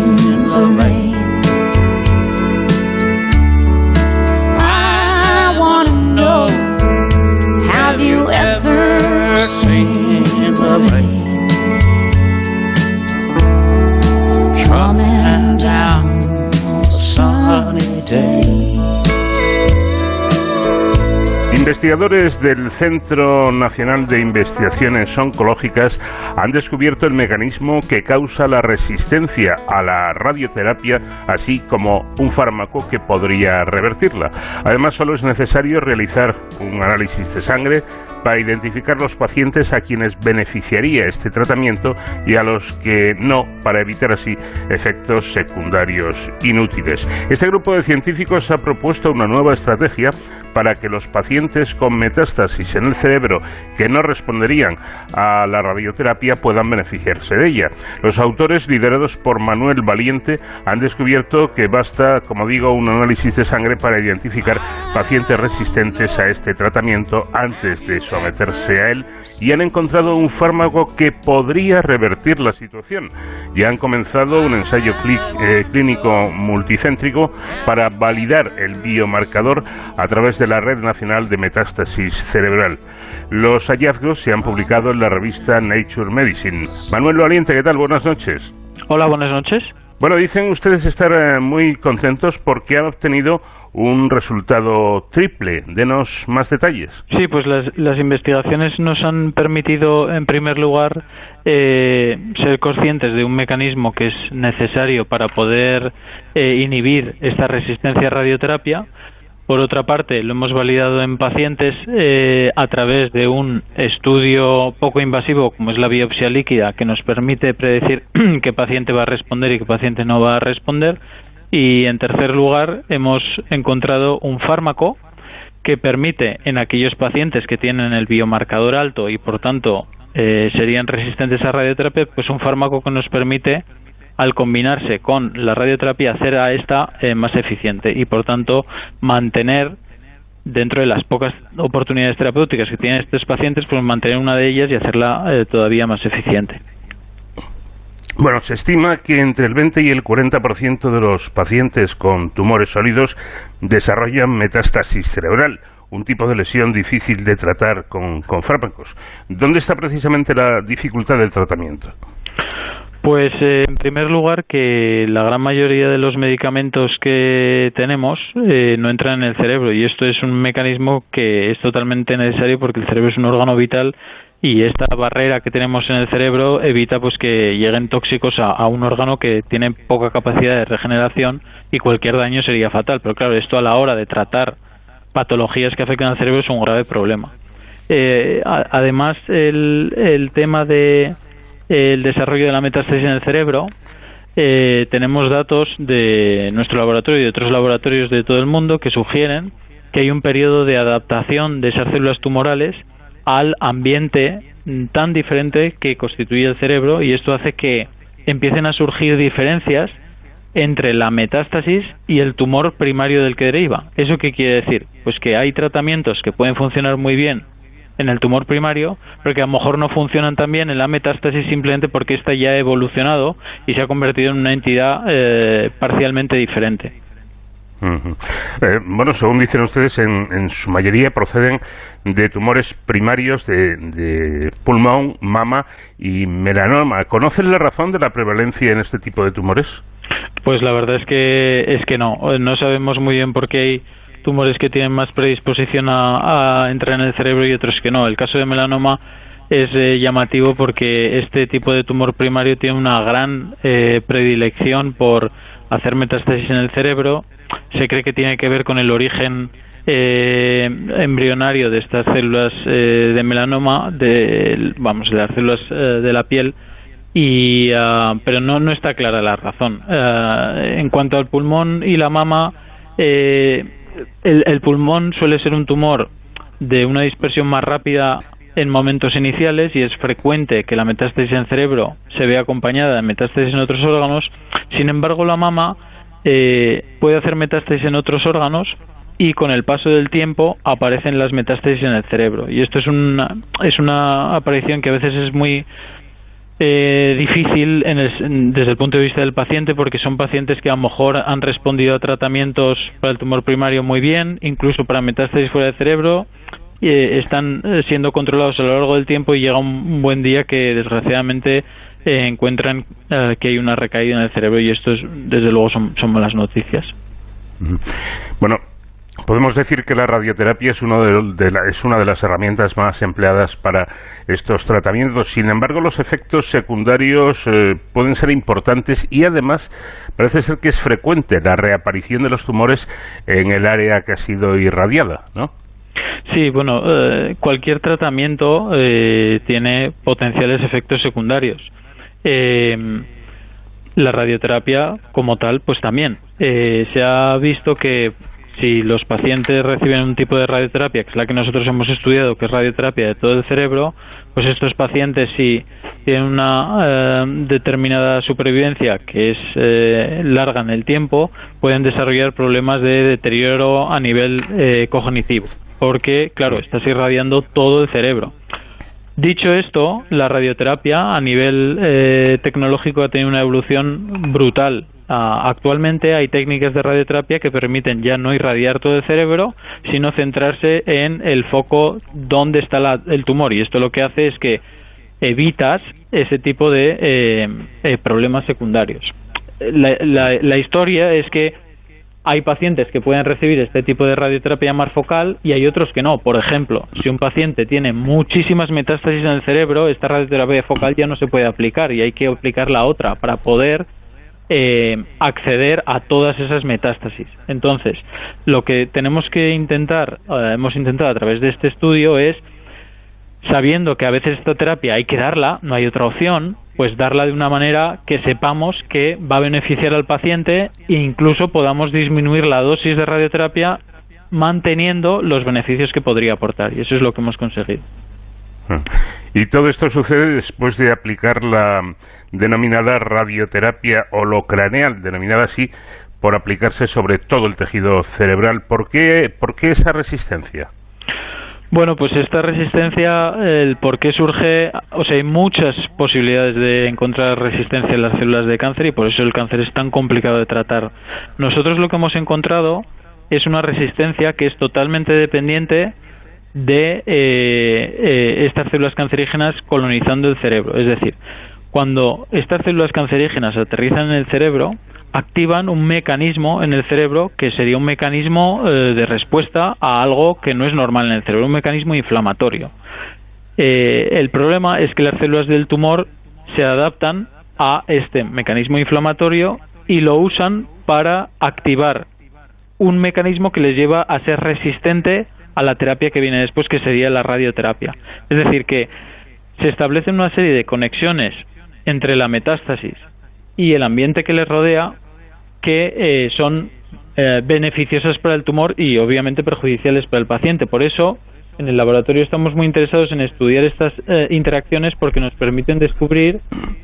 S1: Investigadores del Centro Nacional de Investigaciones Oncológicas han descubierto el mecanismo que causa la resistencia a la radioterapia, así como un fármaco que podría revertirla. Además, solo es necesario realizar un análisis de sangre para identificar los pacientes a quienes beneficiaría este tratamiento y a los que no, para evitar así efectos secundarios inútiles. Este grupo de científicos ha propuesto una nueva estrategia para que los pacientes con metástasis en el cerebro que no responderían a la radioterapia puedan beneficiarse de ella. Los autores, liderados por Manuel Valiente, han descubierto que basta, como digo, un análisis de sangre para identificar pacientes resistentes a este tratamiento antes de someterse a él y han encontrado un fármaco que podría revertir la situación. Ya han comenzado un ensayo eh, clínico multicéntrico para validar el biomarcador a través de la Red Nacional de Metástasis Cerebral. Los hallazgos se han publicado en la revista Nature Medicine. Manuel Valiente, ¿qué tal? Buenas noches.
S20: Hola, buenas noches.
S1: Bueno, dicen ustedes estar eh, muy contentos porque han obtenido un resultado triple. Denos más detalles.
S20: Sí, pues las, las investigaciones nos han permitido, en primer lugar, eh, ser conscientes de un mecanismo que es necesario para poder eh, inhibir esta resistencia a radioterapia. Por otra parte, lo hemos validado en pacientes eh, a través de un estudio poco invasivo, como es la biopsia líquida, que nos permite predecir *clears throat* qué paciente va a responder y qué paciente no va a responder. Y en tercer lugar, hemos encontrado un fármaco que permite en aquellos pacientes que tienen el biomarcador alto y por tanto eh, serían resistentes a radioterapia, pues un fármaco que nos permite al combinarse con la radioterapia hacer a esta eh, más eficiente y por tanto mantener dentro de las pocas oportunidades terapéuticas que tienen estos pacientes, pues mantener una de ellas y hacerla eh, todavía más eficiente.
S1: Bueno, se estima que entre el 20 y el 40% de los pacientes con tumores sólidos desarrollan metástasis cerebral, un tipo de lesión difícil de tratar con, con fármacos. ¿Dónde está precisamente la dificultad del tratamiento?
S20: Pues eh, en primer lugar que la gran mayoría de los medicamentos que tenemos eh, no entran en el cerebro y esto es un mecanismo que es totalmente necesario porque el cerebro es un órgano vital y esta barrera que tenemos en el cerebro evita pues que lleguen tóxicos a, un órgano que tiene poca capacidad de regeneración y cualquier daño sería fatal. Pero claro, esto a la hora de tratar patologías que afectan al cerebro es un grave problema. Eh, además, el, el tema de el desarrollo de la metástasis en el cerebro, eh, tenemos datos de nuestro laboratorio y de otros laboratorios de todo el mundo que sugieren que hay un periodo de adaptación de esas células tumorales al ambiente tan diferente que constituye el cerebro y esto hace que empiecen a surgir diferencias entre la metástasis y el tumor primario del que deriva. ¿Eso qué quiere decir? Pues que hay tratamientos que pueden funcionar muy bien en el tumor primario, pero que a lo mejor no funcionan tan bien en la metástasis simplemente porque ésta ya ha evolucionado y se ha convertido en una entidad eh, parcialmente diferente.
S1: Eh, bueno, según dicen ustedes, en, en su mayoría proceden de tumores primarios de, de pulmón, mama y melanoma. ¿Conocen la razón de la prevalencia en este tipo de tumores?
S20: Pues la verdad es que es que no, no sabemos muy bien por qué hay tumores que tienen más predisposición a, a entrar en el cerebro y otros que no. El caso de melanoma es eh, llamativo porque este tipo de tumor primario tiene una gran eh, predilección por hacer metástasis en el cerebro. Se cree que tiene que ver con el origen eh, embrionario de estas células eh, de melanoma, de, vamos, de las células eh, de la piel, y ah, pero no no está clara la razón Ah, en cuanto al pulmón y la mama eh, el, el pulmón suele ser un tumor de una dispersión más rápida en momentos iniciales y es frecuente que la metástasis en cerebro se vea acompañada de metástasis en otros órganos. Sin embargo la mama eh, puede hacer metástasis en otros órganos y con el paso del tiempo aparecen las metástasis en el cerebro. Y esto es una es una aparición que a veces es muy eh, difícil en el- desde el punto de vista del paciente porque son pacientes que a lo mejor han respondido a tratamientos para el tumor primario muy bien, incluso para metástasis fuera del cerebro, y, eh, están eh, siendo controlados a lo largo del tiempo y llega un, buen día que desgraciadamente eh, encuentran que hay una recaída en el cerebro y esto es, desde luego son, malas noticias.
S1: Bueno, podemos decir que la radioterapia es, uno de, de la- es una de las herramientas más empleadas para estos tratamientos. Sin embargo, los efectos secundarios eh, pueden ser importantes y además parece ser que es frecuente la reaparición de los tumores en el área que ha sido irradiada, ¿no?
S20: Sí, bueno, eh, cualquier tratamiento eh, tiene potenciales efectos secundarios. Eh, la radioterapia, como tal, pues también. Eh, se ha visto que si los pacientes reciben un tipo de radioterapia, que es la que nosotros hemos estudiado, que es radioterapia de todo el cerebro, pues estos pacientes si tienen una eh, determinada supervivencia que es eh, larga en el tiempo, pueden desarrollar problemas de deterioro a nivel eh, cognitivo, porque, claro, estás irradiando todo el cerebro. Dicho esto, la radioterapia a nivel eh, tecnológico ha tenido una evolución brutal Ah, actualmente hay técnicas de radioterapia que permiten ya no irradiar todo el cerebro, sino centrarse en el foco donde está la- el tumor. Y esto lo que hace es que evitas ese tipo de eh, eh, problemas secundarios. La, la- la historia es que hay pacientes que pueden recibir este tipo de radioterapia marfocal y hay otros que no. Por ejemplo, si un paciente tiene muchísimas metástasis en el cerebro, esta radioterapia focal ya no se puede aplicar y hay que aplicar la otra para poder eh, acceder a todas esas metástasis. Entonces, lo que tenemos que intentar, eh, hemos intentado a través de este estudio es sabiendo que a veces esta terapia hay que darla, no hay otra opción, pues darla de una manera que sepamos que va a beneficiar al paciente e incluso podamos disminuir la dosis de radioterapia manteniendo los beneficios que podría aportar. Y eso es lo que hemos conseguido.
S1: Y todo esto sucede después de aplicar la denominada radioterapia holocraneal, denominada así por aplicarse sobre todo el tejido cerebral. ¿Por qué, por qué esa resistencia?
S20: Bueno, pues esta resistencia, el por qué surge, o sea, hay muchas posibilidades de encontrar resistencia en las células de cáncer y por eso el cáncer es tan complicado de tratar. Nosotros lo que hemos encontrado es una resistencia que es totalmente dependiente de eh, eh, estas células cancerígenas colonizando el cerebro. Es decir, cuando estas células cancerígenas aterrizan en el cerebro, activan un mecanismo en el cerebro que sería un mecanismo eh, de respuesta a algo que no es normal en el cerebro, un mecanismo inflamatorio. El problema es que las células del tumor se adaptan a este mecanismo inflamatorio y lo usan para activar un mecanismo que les lleva a ser resistente a la terapia que viene después, que sería la radioterapia. Es decir, que se establecen una serie de conexiones entre la metástasis y el ambiente que les rodea que eh, son eh, beneficiosas para el tumor y obviamente perjudiciales para el paciente. Por eso, en el laboratorio estamos muy interesados en estudiar estas eh, interacciones porque nos permiten descubrir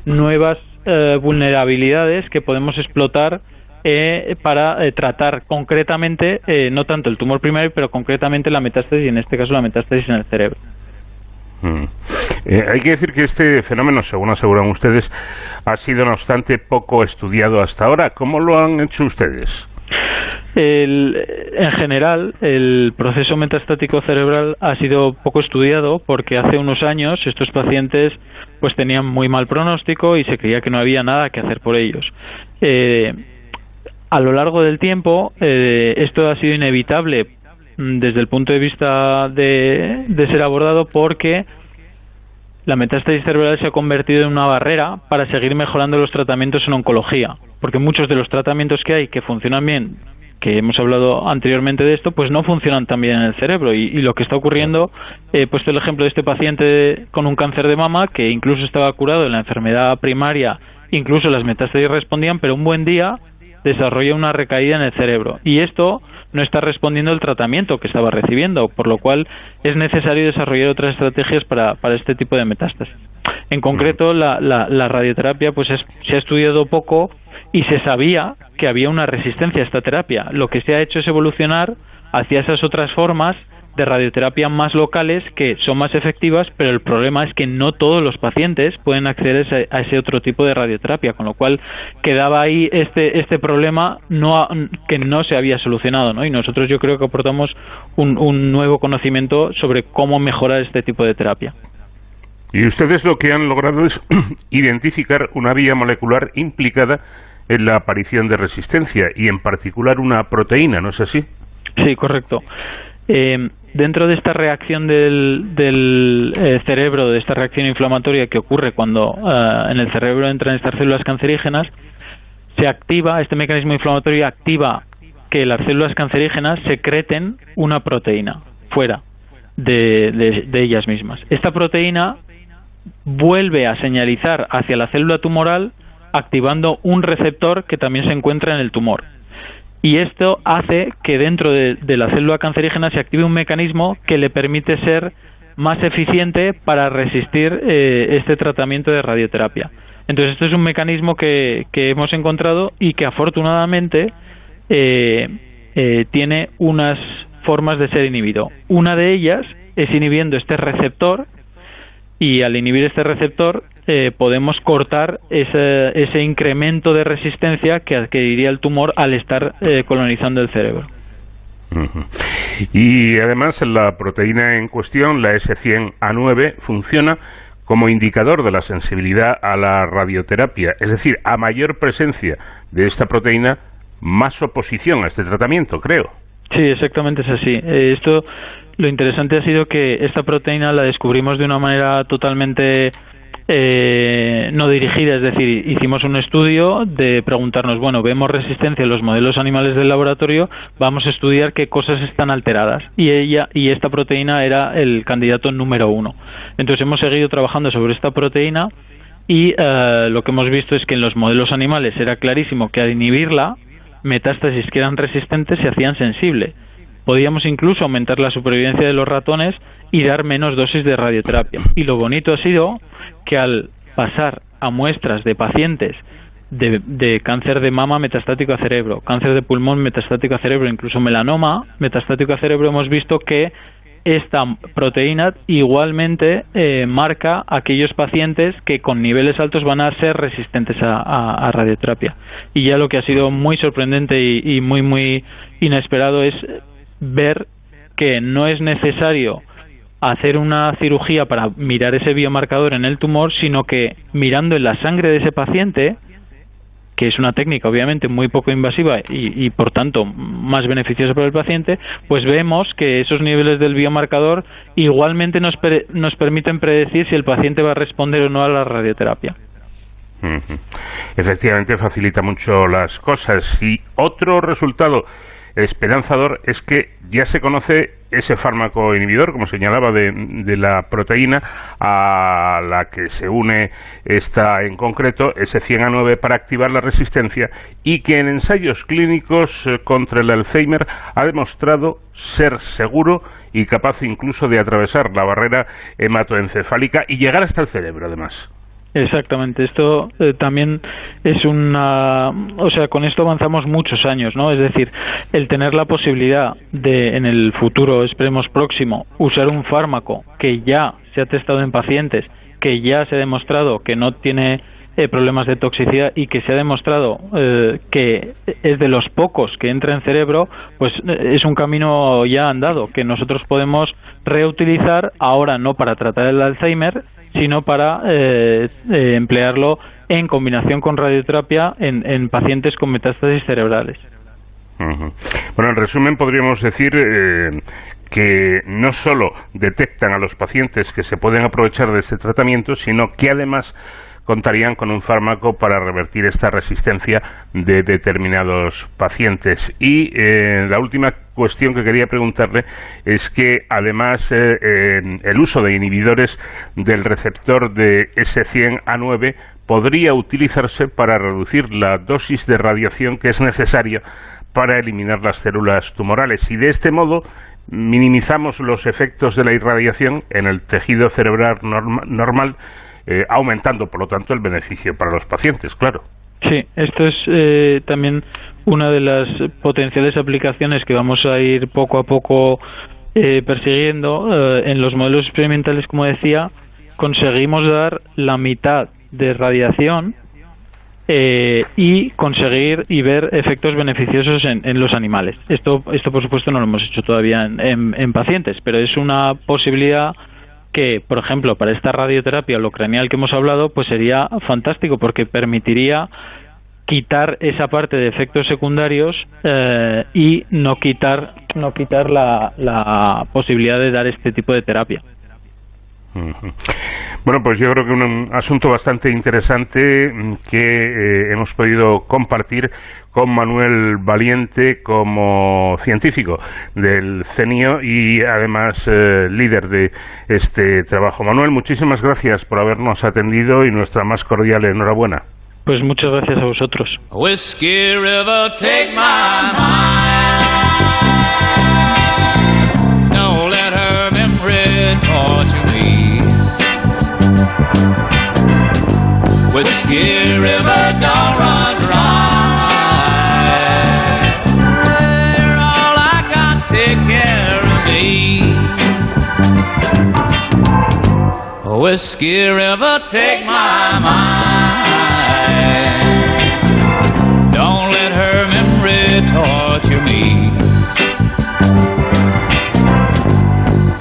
S20: nuevas eh, vulnerabilidades que podemos explotar eh, para eh, tratar concretamente, eh, no tanto el tumor primario, pero concretamente la metástasis y en este caso la metástasis en el cerebro.
S1: Mm. Eh, hay que decir que este fenómeno, según aseguran ustedes, ha sido, no obstante, poco estudiado hasta ahora. ¿Cómo lo han hecho ustedes?
S20: El- en general, el proceso metastático cerebral ha sido poco estudiado porque hace unos años estos pacientes pues tenían muy mal pronóstico y se creía que no había nada que hacer por ellos. Eh, a lo largo del tiempo, eh, esto ha sido inevitable mm, desde el punto de vista de, ser abordado porque la metástasis cerebral se ha convertido en una barrera para seguir mejorando los tratamientos en oncología, porque muchos de los tratamientos que hay que funcionan bien, que hemos hablado anteriormente de esto, pues no funcionan tan bien en el cerebro. Y, y lo que está ocurriendo, he puesto el ejemplo de este paciente con un cáncer de mama que incluso estaba curado en la enfermedad primaria, incluso las metástasis respondían, pero un buen día desarrolla una recaída en el cerebro y esto no está respondiendo al tratamiento que estaba recibiendo, por lo cual es necesario desarrollar otras estrategias para, para este tipo de metástasis. En concreto, la, la- la radioterapia pues es- se ha estudiado poco y se sabía que había una resistencia a esta terapia. Lo que se ha hecho es evolucionar hacia esas otras formas de radioterapia más locales que son más efectivas, pero el problema es que no todos los pacientes pueden acceder a ese, a ese otro tipo de radioterapia, con lo cual quedaba ahí este este problema no que no se había solucionado, ¿no? Y nosotros yo creo que aportamos un, un nuevo conocimiento sobre cómo mejorar este tipo de terapia.
S1: Y ustedes lo que han logrado es *clears throat* identificar una vía molecular implicada en la aparición de resistencia y en particular una proteína, ¿no es así?
S20: Sí, correcto. Eh, dentro de esta reacción del, del, eh, cerebro, de esta reacción inflamatoria que ocurre cuando eh, en el cerebro entran estas células cancerígenas, se activa, este mecanismo inflamatorio activa que las células cancerígenas secreten una proteína fuera de, de- de ellas mismas. Esta proteína vuelve a señalizar hacia la célula tumoral activando un receptor que también se encuentra en el tumor. Y esto hace que dentro de, la célula cancerígena se active un mecanismo que le permite ser más eficiente para resistir eh, este tratamiento de radioterapia. Entonces, esto es un mecanismo que, que hemos encontrado y que afortunadamente eh, eh, tiene unas formas de ser inhibido. Una de ellas es inhibiendo este receptor y al inhibir este receptor eh, podemos cortar ese, ese incremento de resistencia que adquiriría el tumor al estar eh, colonizando el cerebro.
S1: Y además la proteína en cuestión, la S100A9, funciona como indicador de la sensibilidad a la radioterapia. Es decir, a mayor presencia de esta proteína, más oposición a este tratamiento, creo.
S20: Sí, exactamente es así. Eh, esto, lo interesante ha sido que esta proteína la descubrimos de una manera totalmente eh, no dirigida, es decir, hicimos un estudio de preguntarnos, bueno, vemos resistencia en los modelos animales del laboratorio, vamos a estudiar qué cosas están alteradas. Y ella y esta proteína era el candidato número uno. Entonces hemos seguido trabajando sobre esta proteína y eh, lo que hemos visto es que en los modelos animales era clarísimo que al inhibirla, metástasis que eran resistentes se hacían sensibles. Podíamos incluso aumentar la supervivencia de los ratones y dar menos dosis de radioterapia. Y lo bonito ha sido que al pasar a muestras de pacientes de, de cáncer de mama metastático a cerebro, cáncer de pulmón metastático a cerebro, incluso melanoma metastático a cerebro, hemos visto que esta proteína igualmente eh, marca aquellos pacientes que con niveles altos van a ser resistentes a, radioterapia. Y ya lo que ha sido muy sorprendente y, y muy, muy inesperado es ver que no es necesario hacer una cirugía para mirar ese biomarcador en el tumor, sino que mirando en la sangre de ese paciente, que es una técnica obviamente muy poco invasiva y, y, por tanto más beneficiosa para el paciente, pues vemos que esos niveles del biomarcador igualmente nos, pre- nos permiten predecir si el paciente va a responder o no a la radioterapia.
S1: Efectivamente facilita mucho las cosas. Y otro resultado esperanzador es que ya se conoce ese fármaco inhibidor, como señalaba, de, de la proteína a la que se une esta en concreto, ese 100A9, para activar la resistencia y que en ensayos clínicos eh, contra el Alzheimer ha demostrado ser seguro y capaz incluso de atravesar la barrera hematoencefálica y llegar hasta el cerebro, además.
S20: Exactamente, esto eh, también es una, o sea, con esto avanzamos muchos años, ¿no? Es decir, el tener la posibilidad de en el futuro, esperemos próximo, usar un fármaco que ya se ha testado en pacientes, que ya se ha demostrado que no tiene eh, problemas de toxicidad y que se ha demostrado eh, que es de los pocos que entra en cerebro, pues eh, es un camino ya andado que nosotros podemos reutilizar ahora no para tratar el Alzheimer, sino para eh, eh, emplearlo en combinación con radioterapia en, en pacientes con metástasis cerebrales.
S1: Bueno, en resumen podríamos decir eh, que no solo detectan a los pacientes que se pueden aprovechar de este tratamiento, sino que además contarían con un fármaco para revertir esta resistencia de determinados pacientes. Y eh, la última cuestión que quería preguntarle es que además eh, eh, el uso de inhibidores del receptor de S100A9 podría utilizarse para reducir la dosis de radiación que es necesaria para eliminar las células tumorales y de este modo minimizamos los efectos de la irradiación en el tejido cerebral norma- normal, eh, aumentando por lo tanto el beneficio para los pacientes, claro.
S20: Sí, esto es eh, también una de las potenciales aplicaciones que vamos a ir poco a poco eh, persiguiendo. Eh, en los modelos experimentales, como decía, conseguimos dar la mitad de radiación eh, y conseguir y ver efectos beneficiosos en, en los animales. Esto, esto, por supuesto, no lo hemos hecho todavía en, en- en pacientes, pero es una posibilidad que, por ejemplo, para esta radioterapia holocranial que hemos hablado, pues sería fantástico porque permitiría quitar esa parte de efectos secundarios eh, y no quitar no quitar la, la posibilidad de dar este tipo de terapia.
S1: Bueno, pues yo creo que un asunto bastante interesante mm, que eh, hemos podido compartir con Manuel Valiente como científico del CENIO y además eh, líder de este trabajo. Manuel, muchísimas gracias por habernos atendido y nuestra más cordial enhorabuena.
S20: Pues muchas gracias a vosotros.
S2: Whiskey River, run dry. You're all I got, take care of me.
S18: Whiskey River, take my mind. Don't let her memory torture me.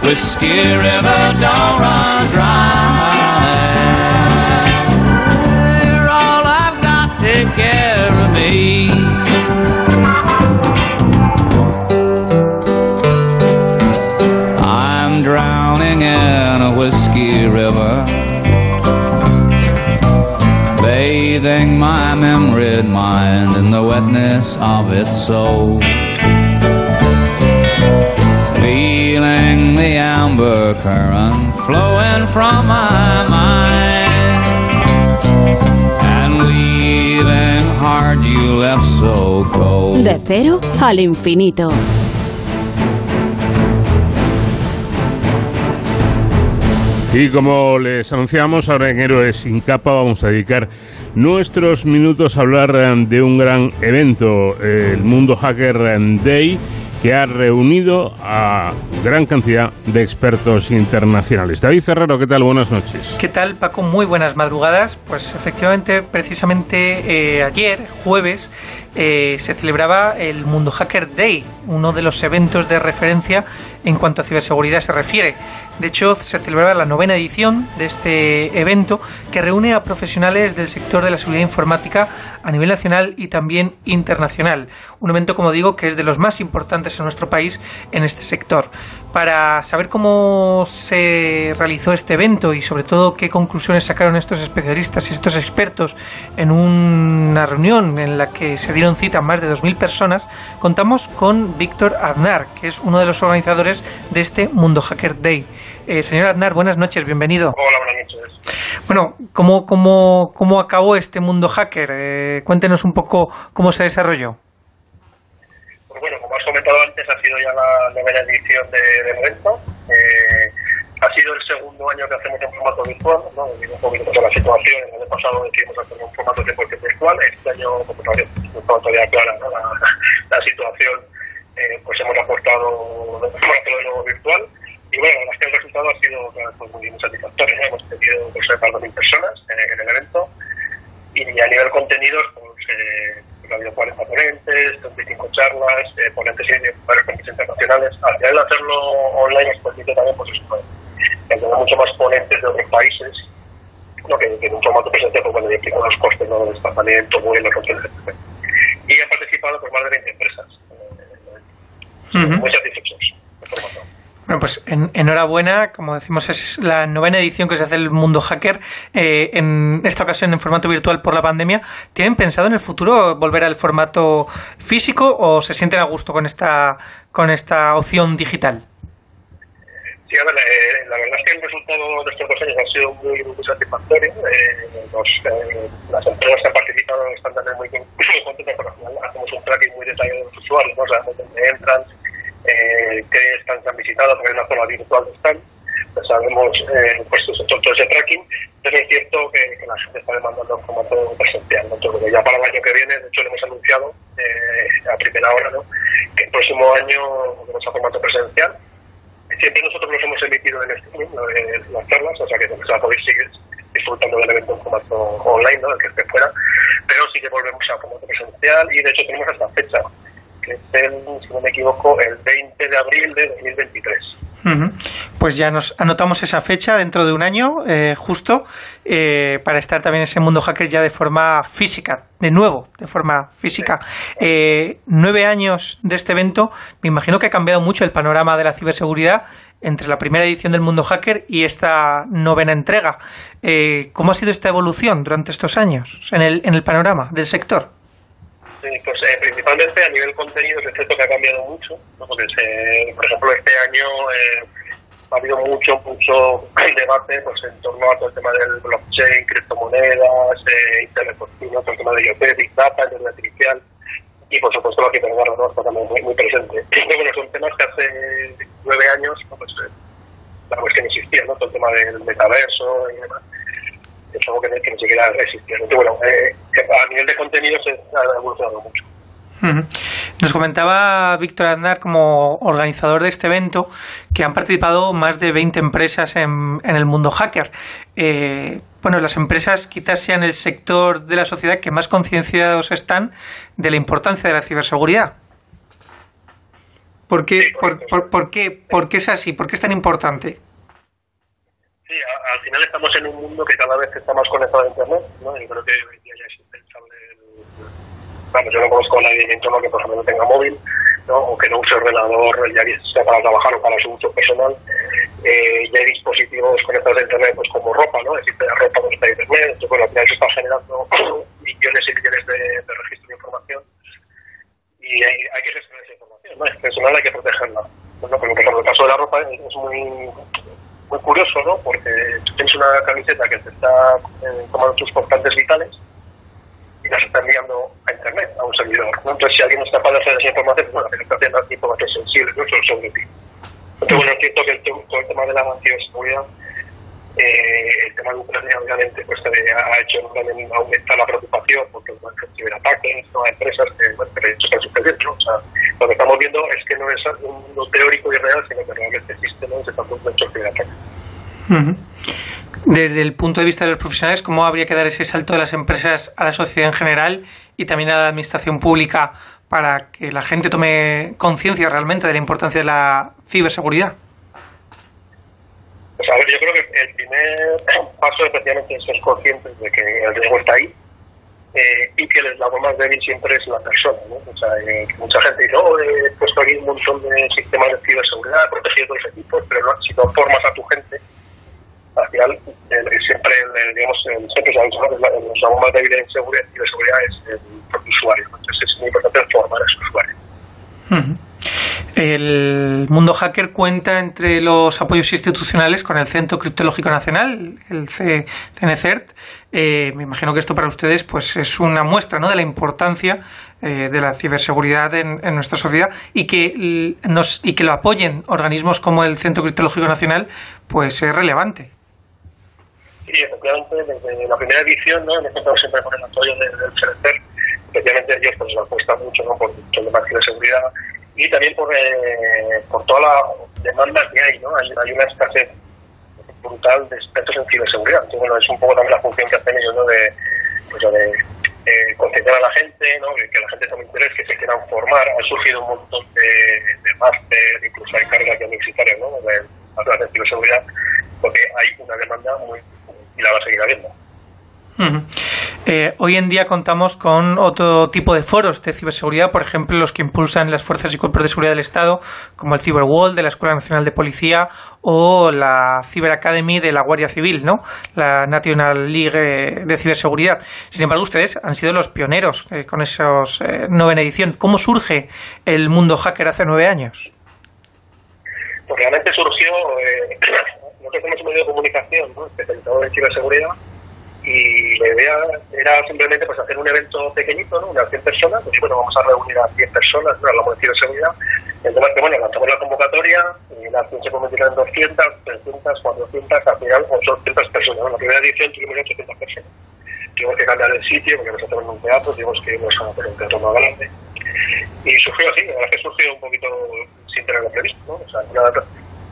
S18: Whiskey River, don't run dry. I'm drowning in a whiskey river, bathing my memory mind in the wetness of its soul. Feeling the amber current flowing from my mind,
S6: De cero al infinito.
S1: Y como les anunciamos, ahora en Héroes sin capa vamos a dedicar nuestros minutos a hablar eh, de un gran evento, eh, el Mundo Hacker Day, que ha reunido a gran cantidad de expertos internacionales. David Ferrero, ¿qué tal? Buenas noches.
S21: ¿Qué tal, Paco? Muy buenas madrugadas. Pues efectivamente, precisamente eh, ayer, jueves, eh, se celebraba el Mundo Hacker Day, uno de los eventos de referencia en cuanto a ciberseguridad se refiere. De hecho, se celebraba la novena edición de este evento que reúne a profesionales del sector de la seguridad informática a nivel nacional y también internacional. Un evento, como digo, que es de los más importantes en nuestro país en este sector. Para saber cómo se realizó este evento y sobre todo qué conclusiones sacaron estos especialistas y estos expertos en una reunión en la que se dieron cita más de 2.000 personas, contamos con Víctor Aznar, que es uno de los organizadores de este Mundo Hacker Day. Eh, señor Aznar, buenas noches, bienvenido.
S22: Hola, buenas noches.
S21: Bueno, ¿cómo, cómo, cómo acabó este Mundo Hacker? Eh, cuéntenos un poco cómo se desarrolló.
S22: Bueno, como has comentado antes, ha sido ya la novena edición de- del evento. Eh, ha sido el segundo año que hacemos en formato virtual, ¿no? Un poquito la situación. El año pasado decidimos hacerlo en formato 100% virtual. Este año, como todavía estaba todavía clara ¿no? la, la situación, eh, pues hemos apostado por hacerlo de nuevo virtual. Y bueno, la que el resultado ha sido pues, muy satisfactorio. ¿no? Hemos tenido pues, más de 2.000 personas en, en el evento. Y a nivel contenidos, pues, eh, ha habido 40 ponentes, 35 charlas, eh, ponentes y varios ponentes internacionales. Al final de hacerlo online nos permite también pues, eso, pues, que haya mucho más ponentes de otros países, ¿no? que, que en un formato presencial pues, bueno, ya implica unos costes ¿no? de desplazamiento, vuelos, etc. Y han participado pues, más de 20 empresas.
S21: Ujú.
S22: Muy satisfechos.
S21: Bueno, pues en- enhorabuena, como decimos, es la novena edición que se hace el Mundo Hacker, eh, en esta ocasión en formato virtual por la pandemia. ¿Tienen pensado en el futuro volver al formato físico o se sienten a gusto con esta, con esta opción digital?
S22: Sí, a ver, eh, la verdad es que el resultado de estos dos años ha sido muy, satisfactorio. Eh, los, eh, las empresas que han participado están también muy, muy *coughs* contentas porque al final hacemos un tracking muy detallado de los usuarios, ¿no? sabemos dónde entran, eh, qué stands han visitado, porque hay una zona virtual de stand, pues sabemos eh, pues, todo, todo ese tracking, pero es cierto que, la gente está demandando en formato presencial. ¿no? Ya para el año que viene, de hecho, lo hemos anunciado eh, a primera hora, ¿no? que el próximo año volvemos a formato presencial. Siempre nosotros los hemos emitido en streaming, ¿no? las charlas, o sea que o sea, podéis seguir disfrutando del evento en formato online, ¿no? el que esté fuera, pero sí que volvemos a formato presencial y de hecho tenemos hasta fecha, que es el, si no me equivoco, el 20 de abril de 2023.
S21: Ujú. Pues ya nos anotamos esa fecha dentro de un año, eh, justo, eh, para estar también en ese mundo hacker ya de forma física, de nuevo, de forma física. Eh, nueve años de este evento, me imagino que ha cambiado mucho el panorama de la ciberseguridad entre la primera edición del mundo hacker y esta novena entrega. Eh, ¿Cómo ha sido esta evolución durante estos años en el, en el panorama del sector?
S22: Pues eh, principalmente a nivel contenidos es cierto que ha cambiado mucho, ¿no? porque se- por ejemplo este año eh, ha habido mucho, mucho *clears throat* debate pues en torno a todo el tema del blockchain, criptomonedas, eh, internet por fin, todo el tema de IoT, Big Data, internet artificial y por supuesto la ciberguerra ¿no? está también muy, muy presente. *clears throat* Y bueno, son temas que hace nueve años ¿no? pues, eh, la cuestión existía, ¿no? todo el tema del metaverso y demás algo que, no- que ni siquiera. Entonces, bueno, eh, que a nivel de contenido se ha evolucionado mucho.
S21: Nos comentaba Víctor Aznar como organizador de este evento que han participado más de 20 empresas en, en el mundo hacker. Eh, bueno, las empresas quizás sean el sector de la sociedad que más concienciados están de la importancia de la ciberseguridad. ¿Por qué, por, por- por qué, por qué es así? ¿Por qué es tan importante?
S22: Sí, al final estamos en un mundo que cada vez está más conectado a Internet, ¿no? Y creo que hoy día ya es impensable. Vamos, yo no conozco a nadie en mi entorno que, por ejemplo, no tenga móvil, ¿no? O que no use ordenador, ya sea para trabajar o para su uso personal. Eh, ya hay dispositivos conectados a Internet, pues como ropa, ¿no? Existe la ropa conectada a Internet, entonces, bueno, al final se está generando *clears throat* millones y millones de, registros de información y hay, hay que gestionar esa información, ¿no? Es personal, hay que protegerla. Bueno, por ejemplo, el caso de la ropa es es muy muy curioso, ¿no? Porque tú tienes una camiseta que te está eh, tomando tus constantes vitales y las está enviando a Internet, a un servidor. Entonces, si alguien es capaz de hacer esa información, pues, bueno, que está haciendo información sensible, ¿no? Sobre- ti. Entonces, bueno, es cierto que el, todo el tema de la ciberseguridad, eh, el tema de Ucrania, obviamente, pues eh, ha hecho también aumentar la preocupación porque bueno, hay ciberataques, ¿no? a empresas que, bueno, que están sucediendo, ¿no? O sea, lo que estamos viendo es que no es un mundo teórico y real, sino que realmente existe, ¿no? Se están produciendo muchos ciberataques.
S21: Desde el punto de vista de los profesionales, ¿cómo habría que dar ese salto de las empresas a la sociedad en general y también a la administración pública para que la gente tome conciencia realmente de la importancia de la ciberseguridad?
S22: A ver, yo creo que el primer *clears throat* paso efectivamente es ser conscientes de que el riesgo está ahí eh, y que el eslabón más débil siempre es la persona. ¿no? O sea, eh, mucha gente dice, oh, he puesto aquí un montón de sistemas de ciberseguridad, protegiendo los equipos, pero no, si no formas a tu gente, al final eh, siempre, el, digamos, siempre el, eslabón más débil en seguridad, ciberseguridad es el propio usuario. Entonces es muy importante formar a su usuario.
S21: El mundo hacker cuenta entre los apoyos institucionales con el Centro Criptológico Nacional, el CNCERT. Eh, me imagino que esto para ustedes pues es una muestra ¿no? de la importancia eh, de la ciberseguridad en, en nuestra sociedad y que, nos, y que lo apoyen organismos como el Centro Criptológico Nacional pues es relevante.
S22: Sí, efectivamente, desde la primera edición, ¿no? En este siempre el apoyo de- del CERECER, especialmente ellos pues apuestan mucho, ¿no? Por tema de seguridad y también por, eh, por toda la demanda que hay, ¿no? Hay, hay una escasez brutal de expertos en ciberseguridad. Entonces, bueno, es un poco también la función que hacen ellos, ¿no? De, pues, concienciar a la gente, ¿no? Que, la gente tome interés, que se quieran formar. Ha surgido un montón de, máster, incluso hay cargas de universitarios, ¿no? De, de ciberseguridad, porque hay una demanda muy y la va a seguir habiendo.
S21: Eh, hoy en día contamos con otro tipo de foros de ciberseguridad, por ejemplo, los que impulsan las fuerzas y cuerpos de seguridad del Estado, como el Cyberwall de la Escuela Nacional de Policía o la Cyber Academy de la Guardia Civil, ¿no? La National League eh, de Ciberseguridad. Sin embargo, ustedes han sido los pioneros eh, con esos eh, edición. ¿Cómo surge el mundo hacker hace nueve años?
S22: Pues realmente surgió, *clears throat* nosotros un medio de comunicación ¿no? especializado en ciberseguridad y la idea era simplemente pues hacer un evento pequeñito, ¿no? unas 100 personas, pues bueno, vamos a reunir a 100 personas, ¿no? hablamos de ciberseguridad, el tema es que bueno, lanzamos la convocatoria y las 100 se convirtieron en 200, 300, 400, al final 800 personas, ¿no? en la primera edición tuvimos 800 personas. Tuvimos que cambiar el sitio porque nos hacemos en un teatro, tuvimos que irnos a hacer un teatro más grande. Y surgió así, la verdad que surgió un poquito sin tenerlo previsto, ¿no? O sea,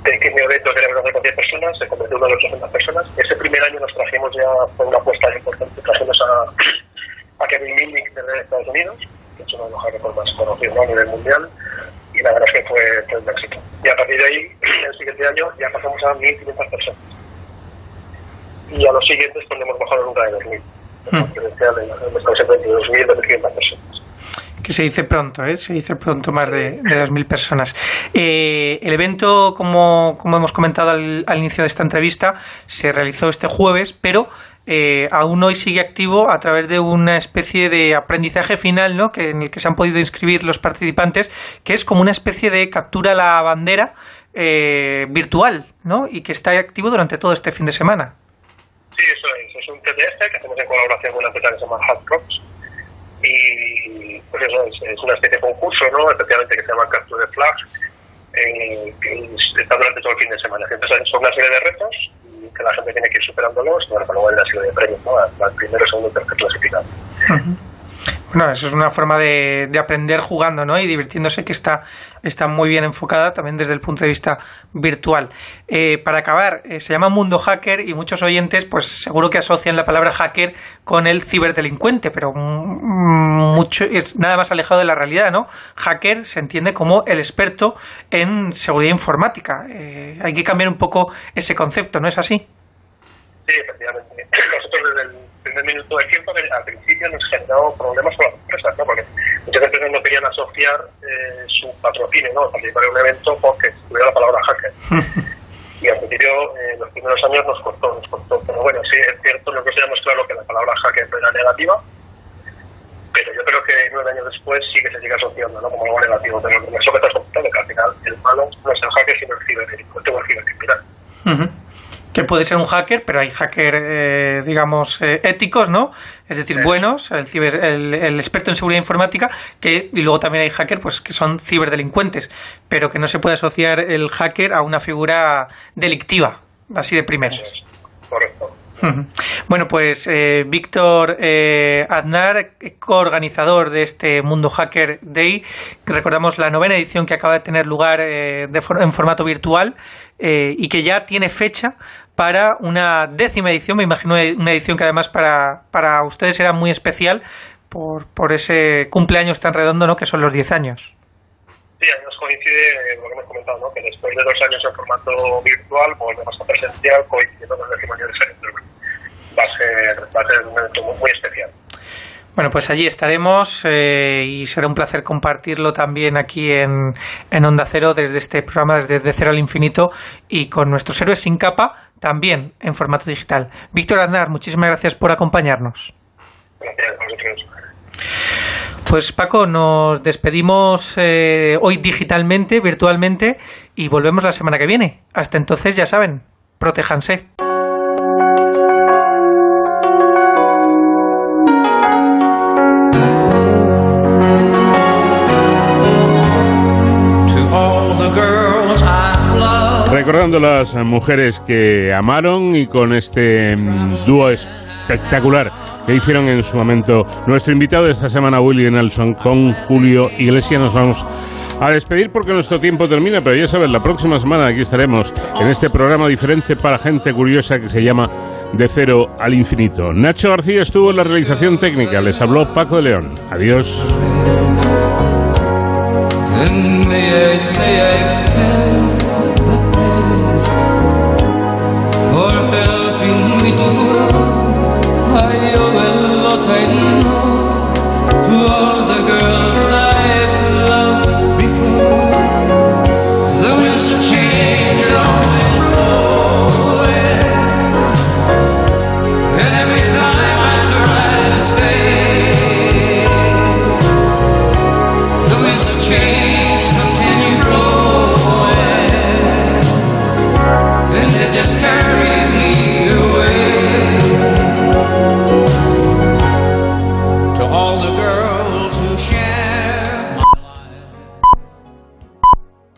S22: pequeño evento que era de 10 personas, se convirtió en uno de 800 personas. Ese primer año nos trajimos ya, fue una apuesta importante, trajimos a, a Kevin Mitnick de Estados Unidos, que es uno de los hackers más conocidos ¿no? a nivel mundial, y la verdad es que fue, fue un éxito. Y a partir de ahí, *clears throat* el siguiente año, ya pasamos a 1.500 personas. Y a los siguientes, pues hemos bajado nunca de 2.000. Estamos siempre entre 2.000 y 2.500 personas.
S21: Que se dice pronto, ¿eh? se dice pronto más de, de 2.000 personas. Eh, el evento, como, hemos comentado al, al inicio de esta entrevista, se realizó este jueves, pero eh, aún hoy sigue activo a través de una especie de aprendizaje final, ¿no? que, en el que se han podido inscribir los participantes, que es como una especie de captura la bandera eh, virtual, ¿no? y que está activo durante todo este fin de semana.
S22: Sí, eso es. Es un TTF que hacemos en colaboración con una empresa que se llama Hard Rocks. Y pues eso es, es una especie de concurso, ¿no? Especialmente que se llama Capture the Flag, eh, que está durante todo el fin de semana. Entonces son una serie de retos que la gente tiene que ir superándolos. Bueno, luego hay una serie de premios, ¿no? Al primero, segundo tercer clasificado.
S21: Bueno, eso es una forma de, de aprender jugando, ¿no? Y divirtiéndose que está, está muy bien enfocada también desde el punto de vista virtual. Eh, para acabar, eh, se llama Mundo Hacker y muchos oyentes, pues seguro que asocian la palabra hacker con el ciberdelincuente, pero mucho es nada más alejado de la realidad, ¿no? Hacker se entiende como el experto en seguridad informática. Eh, hay que cambiar un poco ese concepto, ¿no es así?
S22: Sí, efectivamente. *clears throat* Nosotros desde el primer minuto del tiempo, al principio nos generó problemas con las empresas, ¿no? Porque muchas empresas no querían asociar eh, su patrocinio, ¿no? Participar en un evento porque tuviera la palabra hacker. *laughs* y al principio, eh, los primeros años nos costó, nos costó. Pero bueno, sí, es cierto, nosotros teníamos claro que la palabra hacker era negativa, pero yo creo que nueve años después sí que se sigue asociando, ¿no? Como algo negativo. Pero eso que te has comentado, que al final el malo no es el hacker, sino el o el cibercriminal.
S21: Ujú. Que puede ser un hacker, pero hay hacker, eh, digamos, eh, éticos, ¿no? Es decir, buenos, el, ciber, el, el experto en seguridad informática, que, y luego también hay hacker, pues, que son ciberdelincuentes, pero que no se puede asociar el hacker a una figura delictiva, así de primeras.
S22: Correcto.
S21: Bueno, pues eh, Víctor eh, Aznar, coorganizador de este Mundo Hacker Day, recordamos la novena edición que acaba de tener lugar eh, en formato virtual eh, y que ya tiene fecha para una décima edición, me imagino una edición que además para, para ustedes será muy especial por, por ese cumpleaños tan redondo ¿no? que son los 10 años.
S22: Sí, además coincide lo que hemos comentado, ¿no? que después de dos años en formato virtual, volvemos a presencial, coincidiendo con el décimo aniversario. Bueno, Va a ser, va a ser un evento muy, muy especial.
S21: Bueno, pues allí estaremos eh, y será un placer compartirlo también aquí en, en Onda Cero desde este programa, desde De Cero al Infinito y con nuestros héroes sin capa también en formato digital. Víctor Aznar, muchísimas gracias por acompañarnos.
S22: Gracias a vosotros.
S21: Pues Paco, nos despedimos eh, hoy digitalmente, virtualmente y volvemos la semana que viene. Hasta entonces, ya saben, protéjanse.
S1: Recordando las mujeres que amaron y con este mm, dúo espectacular que hicieron en su momento nuestro invitado de esta semana, Willie Nelson, con Julio Iglesias. Nos vamos a despedir porque nuestro tiempo termina, pero ya sabes, la próxima semana aquí estaremos en este programa diferente para gente curiosa que se llama De Cero al Infinito. Nacho García estuvo en la realización técnica, les habló Paco de León. Adiós.
S18: Then may I say I paid the